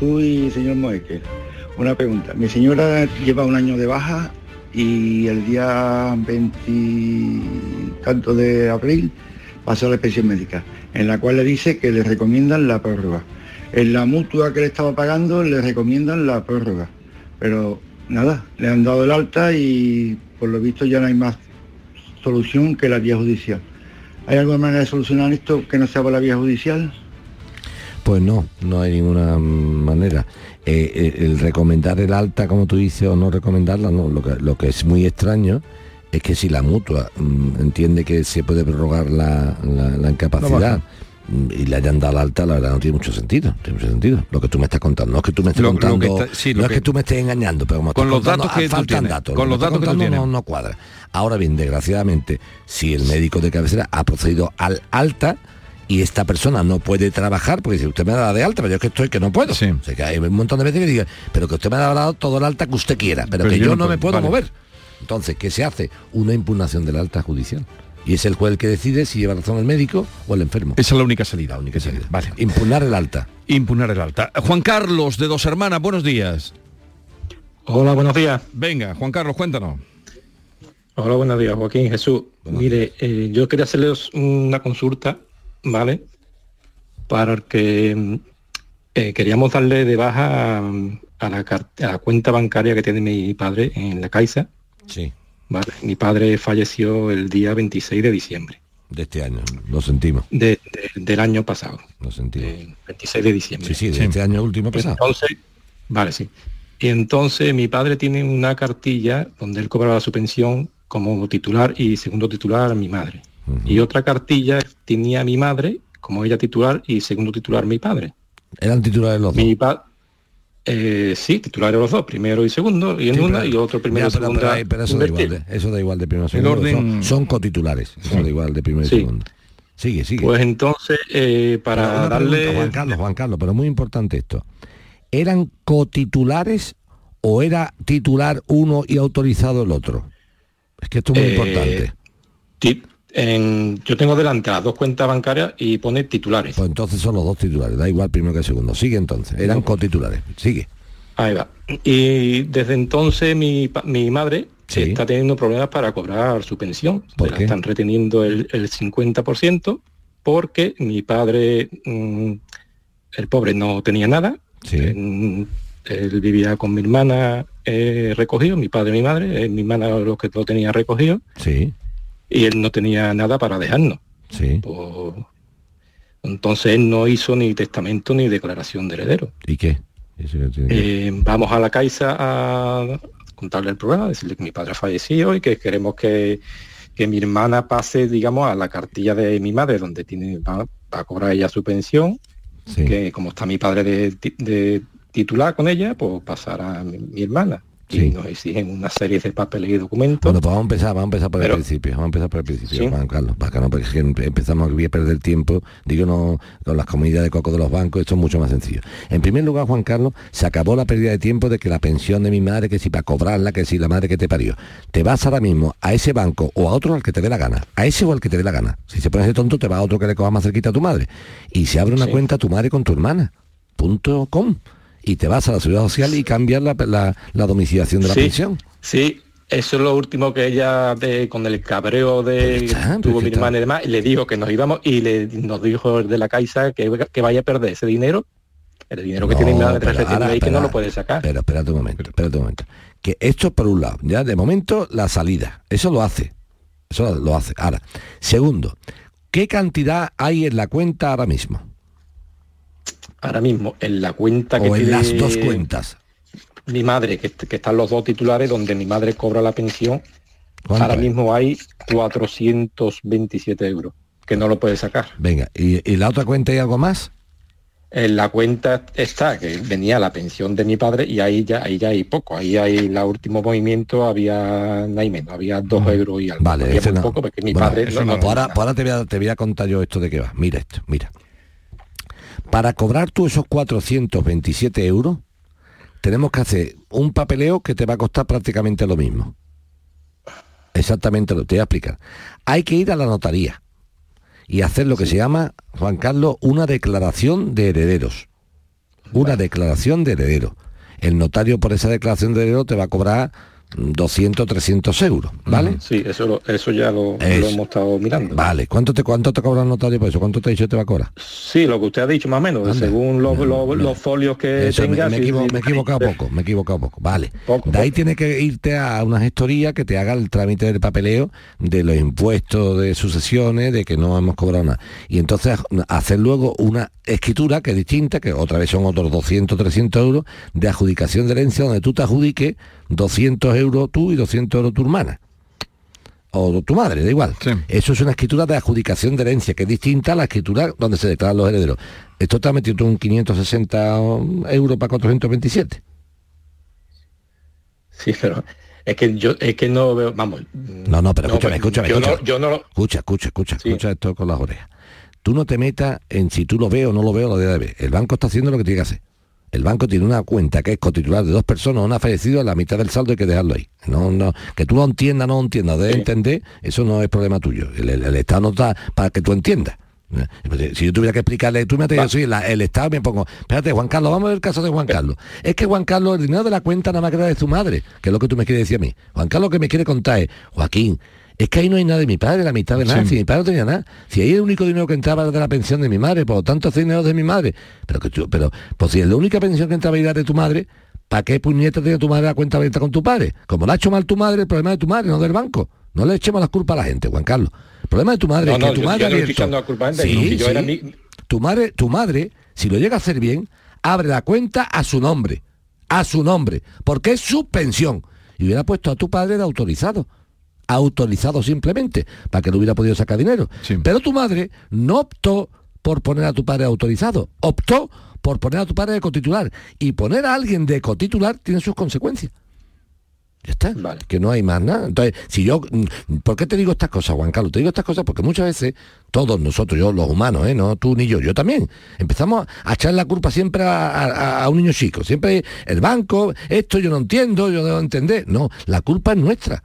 Jesús y señor Moeque. Una pregunta. Mi señora lleva un año de baja y el día 20 y tanto de abril pasó a la inspección médica, en la cual le dice que le recomiendan la prórroga. En la mutua que le estaba pagando le recomiendan la prórroga. Pero nada, le han dado el alta y por lo visto ya no hay más solución que la vía judicial. ¿Hay alguna manera de solucionar esto que no sea por la vía judicial? Pues no, no hay ninguna manera. Eh, eh, el recomendar el alta, como tú dices, o no recomendarla, no. Lo que, lo que es muy extraño es que si la mutua mm, entiende que se puede prorrogar la, la- la incapacidad y le hayan dado el alta, la verdad no tiene mucho sentido. no Tiene mucho sentido. Lo que tú me estás contando. No es que tú me estés Lo- lo que contando. está- sí, lo no que- es que tú me estés engañando, pero como Con los contando, datos que tú faltan tienes, datos. con Lo los datos que tú contando no, no cuadra. Ahora bien, desgraciadamente, si el médico de cabecera ha procedido al alta, y esta persona no puede trabajar porque dice usted me ha dado de alta pero yo es que estoy que no puedo o sea, que hay un montón de veces que digan pero que usted me ha dado todo el alta que usted quiera pero, Pero que yo yo, no no, me puedo, vale. mover entonces qué se hace una impugnación del alta judicial. Y es el juez el que decide si lleva razón el médico o el enfermo. Esa es la única salida. La única salida. vale impugnar el alta. Impugnar el alta. Juan Carlos de Dos Hermanas buenos días. Hola, buenos días. venga Juan Carlos cuéntanos. Hola, buenos días, Joaquín, Jesús. Mire, eh, yo quería hacerles una consulta, ¿vale? Para que mm, eh, queríamos darle de baja a la, a cuenta bancaria que tiene mi padre en la Caixa. Sí. ¿vale? Mi padre falleció el día 26 de diciembre. De este año, lo sentimos. de- de- del año pasado. Lo sentimos. eh, 26 de diciembre. Sí, sí, de este año último pasado. Entonces, vale, sí. Y entonces mi padre tiene una cartilla donde él cobraba su pensión como titular y segundo titular mi madre. Y otra cartilla tenía mi madre como ella titular y segundo titular mi padre. Eran titulares los Mi pa eh, sí, titulares los dos, primero y segundo, y en Sí, una pero- y otro primero Ya, y pero, segunda. pero eso da igual, de, eso da igual de primero y El segundo. orden- Son, son cotitulares, eso da igual de primero y Sí. segundo. Sigue, sigue. Pues entonces, eh, para darle... pregunta, Juan Carlos, Juan Carlos, pero muy importante esto. ¿Eran cotitulares o era titular uno y autorizado el otro? Es que esto es muy Eh, importante. ti- en- yo tengo delante las dos cuentas bancarias y pone titulares. Pues entonces son los dos titulares, da igual primero que segundo. Sigue entonces, eran cotitulares. Sigue. Ahí va. Y desde entonces mi, mi madre está teniendo problemas para cobrar su pensión. ¿Por qué? Están reteniendo el, el 50% porque mi padre, mm, el pobre, no tenía nada. Mm, él vivía con mi hermana eh, recogido, mi padre y mi madre, eh, mi hermana lo que lo tenía recogido. Sí. Y él no tenía nada para dejarnos. Sí. Pues, entonces él no hizo ni testamento ni declaración de heredero. ¿Y qué? Eso que Eh, vamos a la Caixa a contarle el problema, decirle que mi padre ha fallecido y que queremos que, que mi hermana pase, digamos, a la cartilla de mi madre, donde tiene va, va a cobrar ella su pensión, que como está mi padre de, ti- de titular con ella, pues pasará a mi, mi hermana. Y nos exigen una serie de papeles y documentos. Bueno, pues vamos a empezar, vamos a empezar por Pero- el principio, vamos a empezar por el principio, Sí. Juan Carlos, para que no porque empezamos aquí a perder tiempo, digo no con las comidas de coco de los bancos, esto es mucho más sencillo. En primer lugar, Juan Carlos, se acabó la pérdida de tiempo de que la pensión de mi madre, que si para cobrarla, que si la madre que te parió. Te vas ahora mismo a ese banco o a otro al que te dé la gana, a ese o al que te dé la gana. Si se pone ese tonto, te va a otro que le coja más cerquita a tu madre. Y se abre una Sí. cuenta tu madre con tu hermana. Punto com. Y te vas a la seguridad social y cambias la, la- la domiciliación de la Sí, pensión. Sí, eso es lo último que ella, de, con el cabreo de tuvo mi está. hermana y demás, le dijo que nos íbamos y le, nos dijo el de la Caixa que, que vaya a perder ese dinero, el dinero que tiene mi madre pero retenido ahora, ahí, que no lo puede sacar. Pero espérate un momento, espérate un momento. Que esto por un lado, ya de momento la salida, eso lo hace. Eso lo hace. Ahora, segundo, ¿qué cantidad hay en la cuenta ahora mismo? Ahora mismo, en la cuenta que O en tiene las dos cuentas. mi madre, que, que están los dos titulares, donde mi madre cobra la pensión, ¿Cuánto ahora es? mismo hay 427 euros, que no lo puede sacar. Venga, ¿y, y la otra cuenta hay algo más? En la cuenta está que venía la pensión de mi padre y ahí ya ahí ya hay poco. Ahí hay el último movimiento había y menos, había dos euros y algo. Vale, había muy no. poco porque mi Bueno, padre no, no. no- Ahora, ahora te, voy a, te voy a contar yo esto de qué va. Mira esto, mira. Para cobrar tú esos 427 euros, tenemos que hacer un papeleo que te va a costar prácticamente lo mismo. Exactamente lo te voy a explicar. Hay que ir a la notaría y hacer lo que se llama, Juan Carlos, una declaración de herederos. Una declaración de heredero. El notario por esa declaración de heredero te va a cobrar 200, 300 euros, ¿vale? Sí, eso, lo- eso ya lo, hemos estado mirando. Vale, ¿cuánto te, cuánto te cobra el notario por eso? ¿Cuánto te ha dicho te va a cobrar? Sí, lo que usted ha dicho más o menos, según los, los- los folios que Eso, me, tenga. me sí, equivo- sí, me he equivocado poco, me he equivocado poco. Vale. Poco, de ahí tiene que irte a una gestoría que te haga el trámite del papeleo de los impuestos de sucesiones, de que no hemos cobrado nada. Y entonces hacer luego una escritura que es distinta, que otra vez son otros 200, 300 euros, de adjudicación de herencia, donde tú te adjudiques 200 euros tú y 200 euros tu hermana o tu madre, da igual. Eso es una escritura de adjudicación de herencia, que es distinta a la escritura donde se declaran los herederos. Esto te ha metido tú un 560 euros para 427. Sí, pero es que yo es que no veo, vamos. No, no, pero no, escúchame, escúchame, yo escúchame. no- yo no lo- Escucha, escucha, escucha, escucha esto con las orejas. Tú no te metas en si tú lo ves o no lo veo, lo debe de ver. El banco está haciendo lo que tiene que hacer. El banco tiene una cuenta que es cotitular de dos personas, una ha fallecido, la mitad del saldo hay que dejarlo ahí. No, no, que tú lo entiendas, no lo entiendas, debes entender, eso no es problema tuyo. El, el- el Estado no está para que tú entiendas. Eh, Si yo tuviera que explicarle, tú me yo soy el Estado me pongo, espérate, Juan Carlos, vamos a ver el caso de Juan Carlos. Es que Juan Carlos, el dinero de la cuenta nada más que era de su madre, que es lo que tú me quieres decir a mí. Juan Carlos lo que me quiere contar es, Joaquín, es que ahí no hay nada de mi padre, la mitad de nada, Sí. si mi padre no tenía nada. Si ahí el único dinero que entraba era de la pensión de mi madre, por lo tanto ese dinero de mi madre. Pero que tú, pero, pues si es la única pensión que entraba era de tu madre, ¿para qué puñeta tiene tu madre la cuenta abierta con tu padre? Como la ha hecho mal tu madre, el problema de tu madre, no del banco. No le echemos las culpas a la gente, Juan Carlos. problema de tu madre No, es no, que tu yo- madre yo estoy la culpa a Sí, yo sí. era mi- tu madre, tu madre, si lo llega a hacer bien, abre la cuenta a su nombre, a su nombre, porque es su pensión. Y hubiera puesto a tu padre de autorizado. Autorizado simplemente, para que no hubiera podido sacar dinero. Pero tu madre no optó por poner a tu padre autorizado, optó por poner a tu padre de cotitular. Y poner a alguien de cotitular tiene sus consecuencias. Ya está. Que no hay más nada. Entonces, si yo, mm, ¿por qué te digo estas cosas, Juan Carlos? Te digo estas cosas porque muchas veces, todos nosotros, yo, los humanos, ¿eh? no tú ni yo, yo también, empezamos a echar la culpa siempre a, a- a un niño chico. Siempre el banco, esto yo no entiendo, yo debo entender. No, la culpa es nuestra.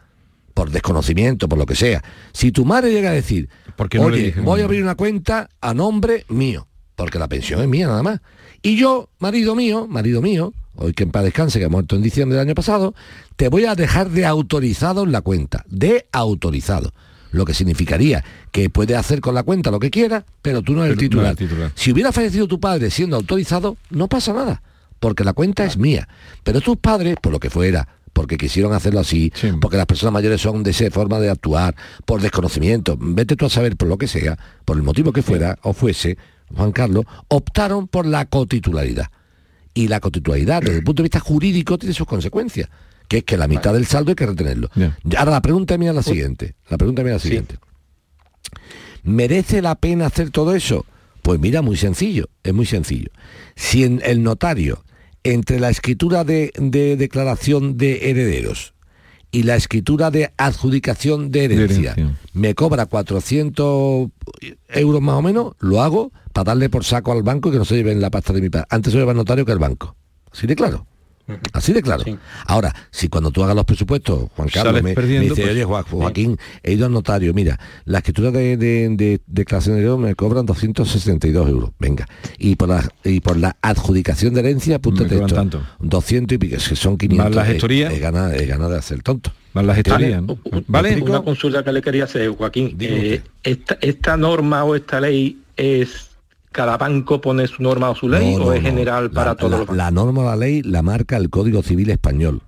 Por desconocimiento, por lo que sea. Si tu madre llega a decir, no le oye, voy a abrir una cuenta a nombre mío, porque la pensión es mía nada más. Y yo, marido mío, marido mío, hoy que en paz descanse, que ha muerto en diciembre del año pasado, te voy a dejar de autorizado en la cuenta, de autorizado. Lo que significaría que puede hacer con la cuenta lo que quiera, pero tú no eres el no eres titular. Si hubiera fallecido tu padre siendo autorizado, no pasa nada, porque la cuenta es mía. Pero tus padres, por lo que fuera, porque quisieron hacerlo así, porque las personas mayores son de esa forma de actuar, por desconocimiento, vete tú a saber por lo que sea, por el motivo que fuera o fuese, Juan Carlos, optaron por la cotitularidad. Y la cotitularidad, desde el punto de vista jurídico, tiene sus consecuencias, que es que la mitad del saldo hay que retenerlo. Ahora la pregunta mía es la siguiente. La pregunta mía es la siguiente. ¿Merece la pena hacer todo eso? Pues mira, muy sencillo, es muy sencillo. Si en el notario, entre la escritura de, de declaración de herederos y la escritura de adjudicación de herencia, herencia. me cobra 400 euros más o menos, lo hago para darle por saco al banco y que no se lleven la pasta de mi padre. Antes se lleva el notario que el banco. Así de claro. Así de claro. Ahora, si cuando tú hagas los presupuestos, Juan Carlos, me, me perdiendo, dice, pues, oye, Joa- Joaquín, he ido al notario, mira, la escritura de, de, de declaración de me cobran 262 euros. Venga. Y por la, y por la adjudicación de herencia, apúntate cobran esto. tanto. 200 y pico, es que son 500. la Eh, gestoría. Ganado, he ganado de hacer tonto. Más la gestoría, ¿Vale? ¿no? ¿Vale? Una consulta que le quería hacer, Joaquín. Eh, esta, ¿Esta norma o esta ley es cada banco pone su norma o su ley No, o es no. general para la, todos la, los bancos? la norma o la ley la marca el Código Civil Español.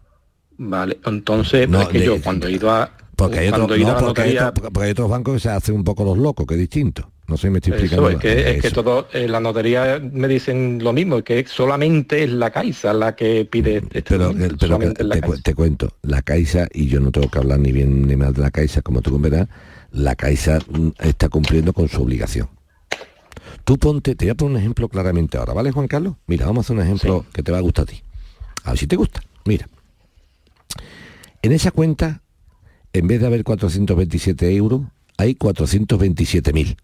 Vale, entonces, No, es que de- yo cuando he ido a Porque hay, no, porque, hay otros, porque hay otros bancos que se hacen un poco los locos, que es distinto. No sé si me estoy eso, explicando. es que, es que Eso. todo, en la notaría me dicen lo mismo, que solamente es la Caixa la que pide este pero, que cu- te cuento, la Caixa, y yo no tengo que hablar ni bien ni mal de la Caixa, como tú verás, la Caixa mm, está cumpliendo con su obligación. Tú ponte, te voy a poner un ejemplo claramente ahora, ¿vale, Juan Carlos? Mira, vamos a hacer un ejemplo que te va a gustar a ti. A ver si te gusta. Mira, en esa cuenta, en vez de haber 427 euros, hay 427.000.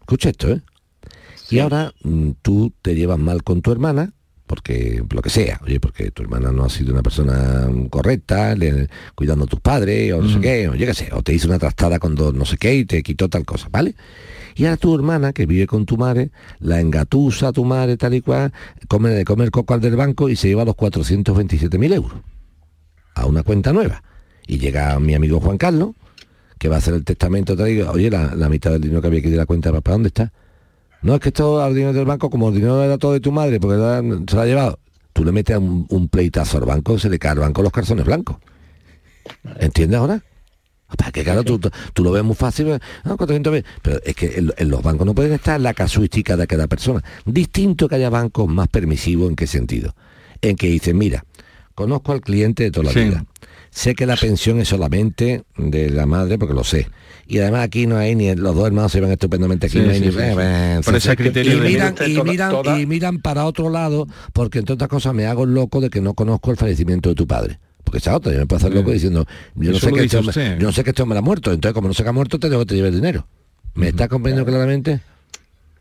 Escucha esto, ¿eh? Y ahora mm, tú te llevas mal con tu hermana, porque lo que sea, oye, porque tu hermana no ha sido una persona correcta, le- cuidando a tus padres, o no sé qué, o yo qué sé, o te hizo una trastada con dos no sé qué y te quitó tal cosa, ¿vale? Y ahora tu hermana, que vive con tu madre, la engatusa a tu madre tal y cual, come, come el coco al del banco y se lleva los 427.000 euros a una cuenta nueva. Y llega mi amigo Juan Carlos, que va a hacer el testamento, te digo, oye, la, la mitad del dinero que había aquí de la cuenta de papá, ¿dónde está? No, es que esto al dinero del banco, como el dinero era todo de tu madre, porque se lo ha llevado, tú le metes un, un pleitazo al banco, se le cae al banco los calzones blancos. ¿Entiendes ahora? Para que claro, tú, lo ves muy fácil, ah, 400.000, pero es que en, en los bancos no pueden estar la casuística de cada persona. Distinto que haya bancos más permisivos, ¿en qué sentido? En que dicen, mira, conozco al cliente de toda la Sí. vida. Sé que la pensión es solamente de la madre, porque lo sé. Y además aquí no hay ni los dos hermanos se ven estupendamente aquí. Sí, no hay sí, ni- sí, eh, Por ese criterio y de- miran, y, miran, toda- y miran para otro lado, porque entre otras cosas me hago loco de que no conozco el fallecimiento de tu padre. Porque esa otra, yo me puedo hacer loco diciendo, yo no, sé que este hombre, yo no sé que este hombre ha muerto, entonces como no se ha muerto, te tengo que te lleve el dinero. ¿Me está comprendiendo claramente?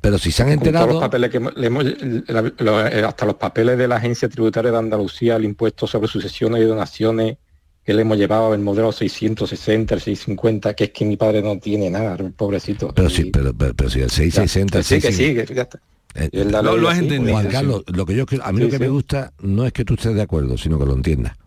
Pero si se han los enterado, papeles que le hemos- eh, hasta los papeles de la Agencia Tributaria de Andalucía, el impuesto sobre sucesiones y donaciones que le hemos llevado, el modelo 660, el 650, que es que mi padre no tiene nada, pobrecito. pero sí, pero, pero, pero si el 660, el sí, que 650, sí, que ya está. Eh, él la Lo- has entendido. pues, Juan Carlos, lo que yo a mí Sí, lo que sí. me gusta no es que tú estés de acuerdo, sino que lo entiendas.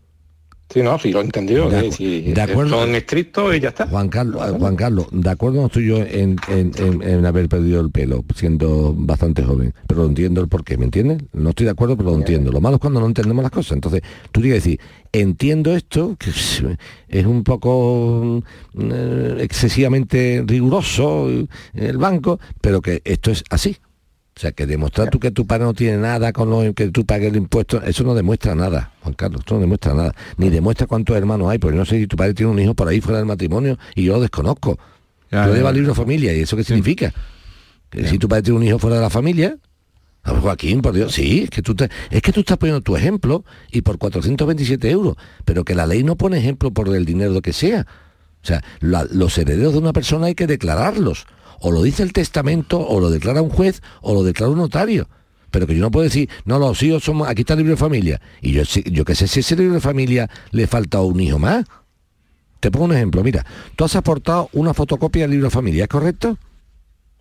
Sí, no, sí, lo he entendido. De sí, de acuerdo. Son estrictos y ya está. Juan Carlos, eh, Juan Carlos, de acuerdo no estoy yo en, en- en- en haber perdido el pelo, siendo bastante joven, pero lo entiendo el porqué, ¿me entiendes? No estoy de acuerdo, pero lo entiendo. Lo malo es cuando no entendemos las cosas. Entonces, tú tienes que decir, entiendo esto, que es, un poco mm, eh, excesivamente riguroso el banco, pero que esto es así. O sea, que demostrar tú que tu padre no tiene nada con lo que tú pagues el impuesto, eso no demuestra nada, Juan Carlos, eso no demuestra nada. Ni demuestra cuántos hermanos hay, porque no sé si tu padre tiene un hijo por ahí fuera del matrimonio y yo lo desconozco. Ya, Yo lleva ya. libro familia, ¿y eso qué significa? Que si tu padre tiene un hijo fuera de la familia, a ver, Joaquín, por Dios, sí, es que tú te- es que tú estás poniendo tu ejemplo y por 427 euros, pero que la ley no pone ejemplo por el dinero que sea. O sea, la- los herederos de una persona hay que declararlos. O lo dice el testamento, o lo declara un juez, o lo declara un notario. Pero que yo no puedo decir, no, los hijos somos, aquí está el libro de familia. Y yo, yo qué sé si ese libro de familia le falta un hijo más. Te pongo un ejemplo, mira, tú has aportado una fotocopia del libro de familia, ¿es correcto?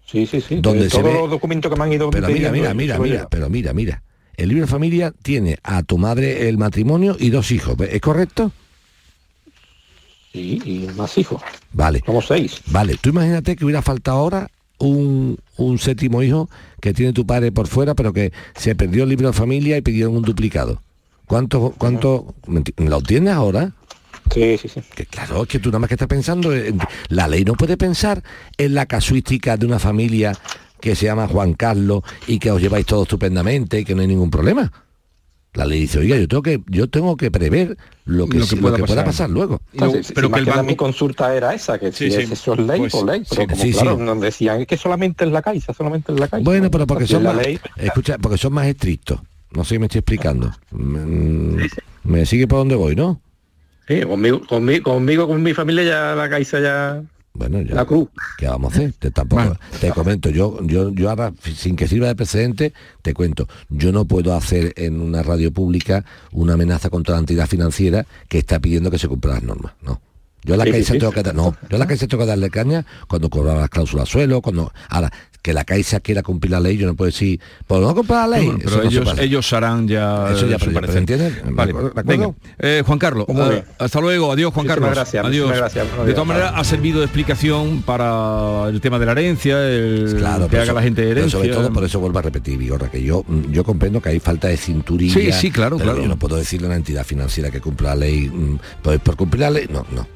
Sí, sí, sí. Donde todos ve- los documentos que me han ido Pero mira, mira, mira, mira, pero mira, mira. El libro de familia tiene a tu madre el matrimonio y dos hijos, ¿es correcto? Sí, y más hijos. Vale. Como seis. Vale, tú imagínate que hubiera faltado ahora un, un séptimo hijo que tiene tu padre por fuera, pero que se perdió el libro de familia y pidieron un duplicado. ¿Cuánto, cuánto, lo tienes ahora? Sí, sí, sí. Que claro, es que tú nada más que estás pensando, en- la ley no puede pensar en la casuística de una familia que se llama Juan Carlos y que os lleváis todo estupendamente y que no hay ningún problema. La ley dice, oiga, yo tengo que, yo tengo que prever lo que, Lo que lo pueda pasar. luego. Sí, sí, pero que el banco- mi consulta era esa, que Sí, si sí. es eso es ley, Pues, por ley. Pero sí, como sí, claro, sí. nos decían es que solamente es la caixa, solamente es la caixa. Bueno, pero porque son más, ley. escucha, porque son más estrictos. No sé si me estoy explicando. Mm, Me sigue por donde voy, ¿no? Sí, conmigo, conmigo, conmigo, con mi familia ya la caixa ya... Bueno, ya, La cruz. ¿Qué vamos a hacer? Te, tampoco, te comento, yo, yo, yo ahora, sin que sirva de precedente, te cuento, yo no puedo hacer en una radio pública una amenaza contra la entidad financiera que está pidiendo que se cumplan las normas. No. Yo a la Sí, sí, Caixa sí. tengo que dar, no, yo a la Caixa tengo que darle caña cuando cobraba las cláusulas suelo, cuando. Ahora, que la Caixa quiera cumplir la ley, yo no puedo decir, pues no cumplir la ley. Bueno, Eso pero no se ellos, ellos harán ya Eso ya, su parecer. ¿entiendes? Vale, ¿De acuerdo? ¿De venga. Eh, Juan Carlos, eh, hasta luego, adiós Juan Muchísimas Carlos. gracias, adiós. gracias, de todas maneras ha servido de explicación para el tema de la herencia, el Claro, que haga la gente herencia. sobre todo por eso vuelvo a repetir, Vigorra, que yo mm, yo comprendo que hay falta de cinturilla. Sí, sí, claro, pero claro. Yo no puedo decirle a una entidad financiera que cumpla la ley, mm, pues por cumplir la ley, no, no.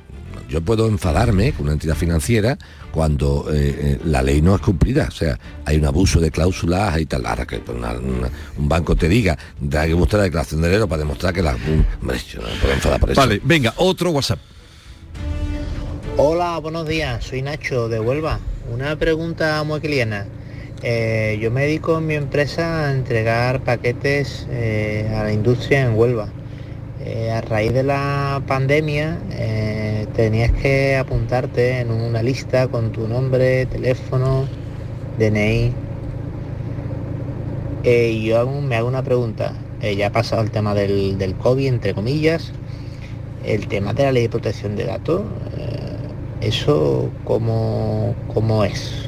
Yo puedo enfadarme con una entidad financiera cuando eh, eh, la ley no es cumplida. O sea, hay un abuso de cláusulas y tal. Ahora que una- una- un banco te diga, da que mostrar la declaración de dinero para demostrar que la... mm, Hombre, yo no me puedo enfadar por eso. Vale, venga, otro WhatsApp. Hola, buenos días, soy Nacho de Huelva. Una pregunta muy cliena. Eh, yo me dedico en mi empresa a entregar paquetes eh, a la industria en Huelva. Eh, a raíz de la pandemia eh, tenías que apuntarte en una lista con tu nombre, teléfono, DNI. Eh, y yo me hago una pregunta. Ya ha pasado el tema del, del COVID, entre comillas. El tema de la ley de protección de datos, ¿eso cómo, cómo es?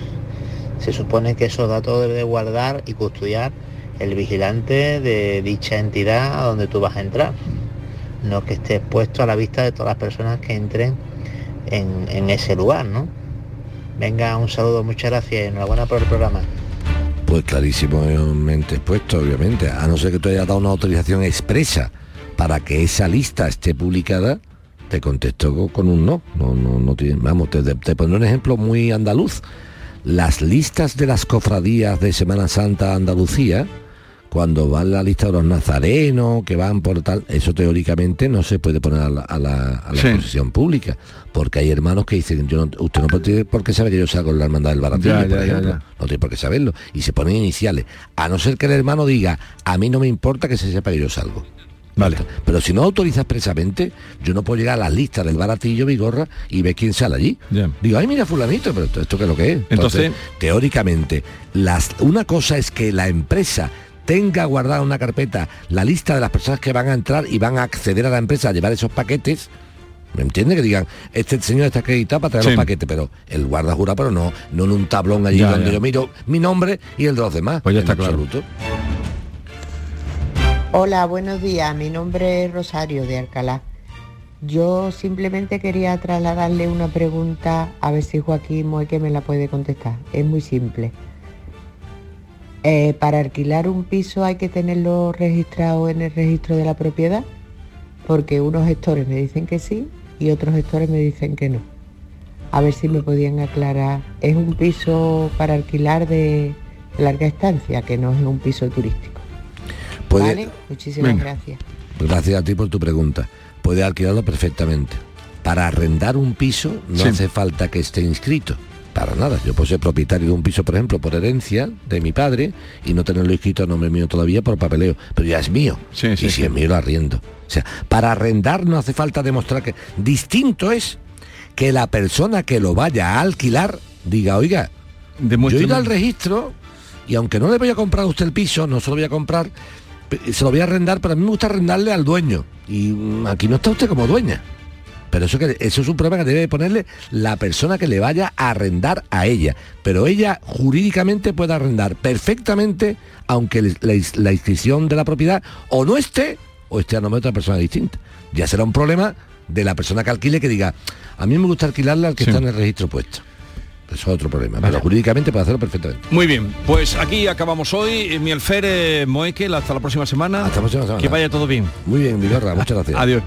Se supone que esos datos debe de guardar y custodiar el vigilante de dicha entidad a donde tú vas a entrar. No que esté expuesto a la vista de todas las personas que entren en, en ese lugar, ¿no? Venga, un saludo, muchas gracias y enhorabuena por el programa. Pues clarísimamente expuesto, obviamente. A no ser que tú hayas dado una autorización expresa para que esa lista esté publicada, te contesto co- con un no. No, no, no. Vamos, te, te, pondré un ejemplo muy andaluz. Las listas de las cofradías de Semana Santa Andalucía, cuando van la lista de los nazarenos, que van por tal, eso teóricamente no se puede poner a la, a la, a la Sí. exposición pública. Porque hay hermanos que dicen, yo no, usted no puede tiene por qué saber que yo salgo en la hermandad del baratillo, Ya, por ya, ejemplo. ya. No tiene por qué saberlo. Y se ponen iniciales. A no ser que el hermano diga, a mí no me importa que se sepa que yo salgo. Vale. Pero si no autoriza expresamente, yo no puedo llegar a las listas del baratillo Vigorra y ver quién sale allí. Ya. Digo, ay, mira fulanito, pero esto, esto qué es lo que es. Entonces- teóricamente, las, una cosa es que la empresa tenga guardada en una carpeta la lista de las personas que van a entrar y van a acceder a la empresa a llevar esos paquetes. ¿Me entiende? Que digan, este señor está acreditado para traer Sí. los paquetes, pero el guarda jura, pero no, no en un tablón allí Ya, donde ya. yo miro mi nombre y el de los demás. Pues ya está claro. absoluto. Hola, buenos días. Mi nombre es Rosario de Alcalá. Yo simplemente quería trasladarle una pregunta, a ver si Joaquín Moeque me la puede contestar. Es muy simple. Eh, ¿Para alquilar un piso hay que tenerlo registrado en el registro de la propiedad? Porque unos gestores me dicen que sí y otros gestores me dicen que no. A ver si me podían aclarar. Es un piso para alquilar de larga estancia, que no es un piso turístico. Puede- ¿Vale? Muchísimas Venga. gracias. Gracias a ti por tu pregunta. Puede alquilarlo perfectamente. Para arrendar un piso no Sí. hace falta que esté inscrito. Para nada. Yo puedo ser propietario de un piso, por ejemplo, por herencia de mi padre y no tenerlo inscrito a nombre mío todavía por papeleo. Pero ya es mío. Sí, sí, y si sí. es mío lo arriendo. O sea, para arrendar no hace falta demostrar que... Distinto es que la persona que lo vaya a alquilar diga, oiga, yo he ido al registro y aunque no le voy a comprar a usted el piso, no se lo voy a comprar, se lo voy a arrendar, pero a mí me gusta arrendarle al dueño. Y mm, aquí no está usted como dueña. Pero eso, que, eso es un problema que debe ponerle la persona que le vaya a arrendar a ella. Pero ella jurídicamente puede arrendar perfectamente, aunque la, ins- la inscripción de la propiedad o no esté, o esté a nombre de otra persona distinta. Ya será un problema de la persona que alquile que diga, a mí me gusta alquilarle al que está en el registro puesto. Eso es otro problema. Pero jurídicamente puede hacerlo perfectamente. Muy bien, pues aquí acabamos hoy. Eh, Mi alfer eh, Moekel, hasta la próxima semana. Hasta la próxima semana. Que vaya todo bien. Muy bien, Vigorra, muchas gracias. Adiós.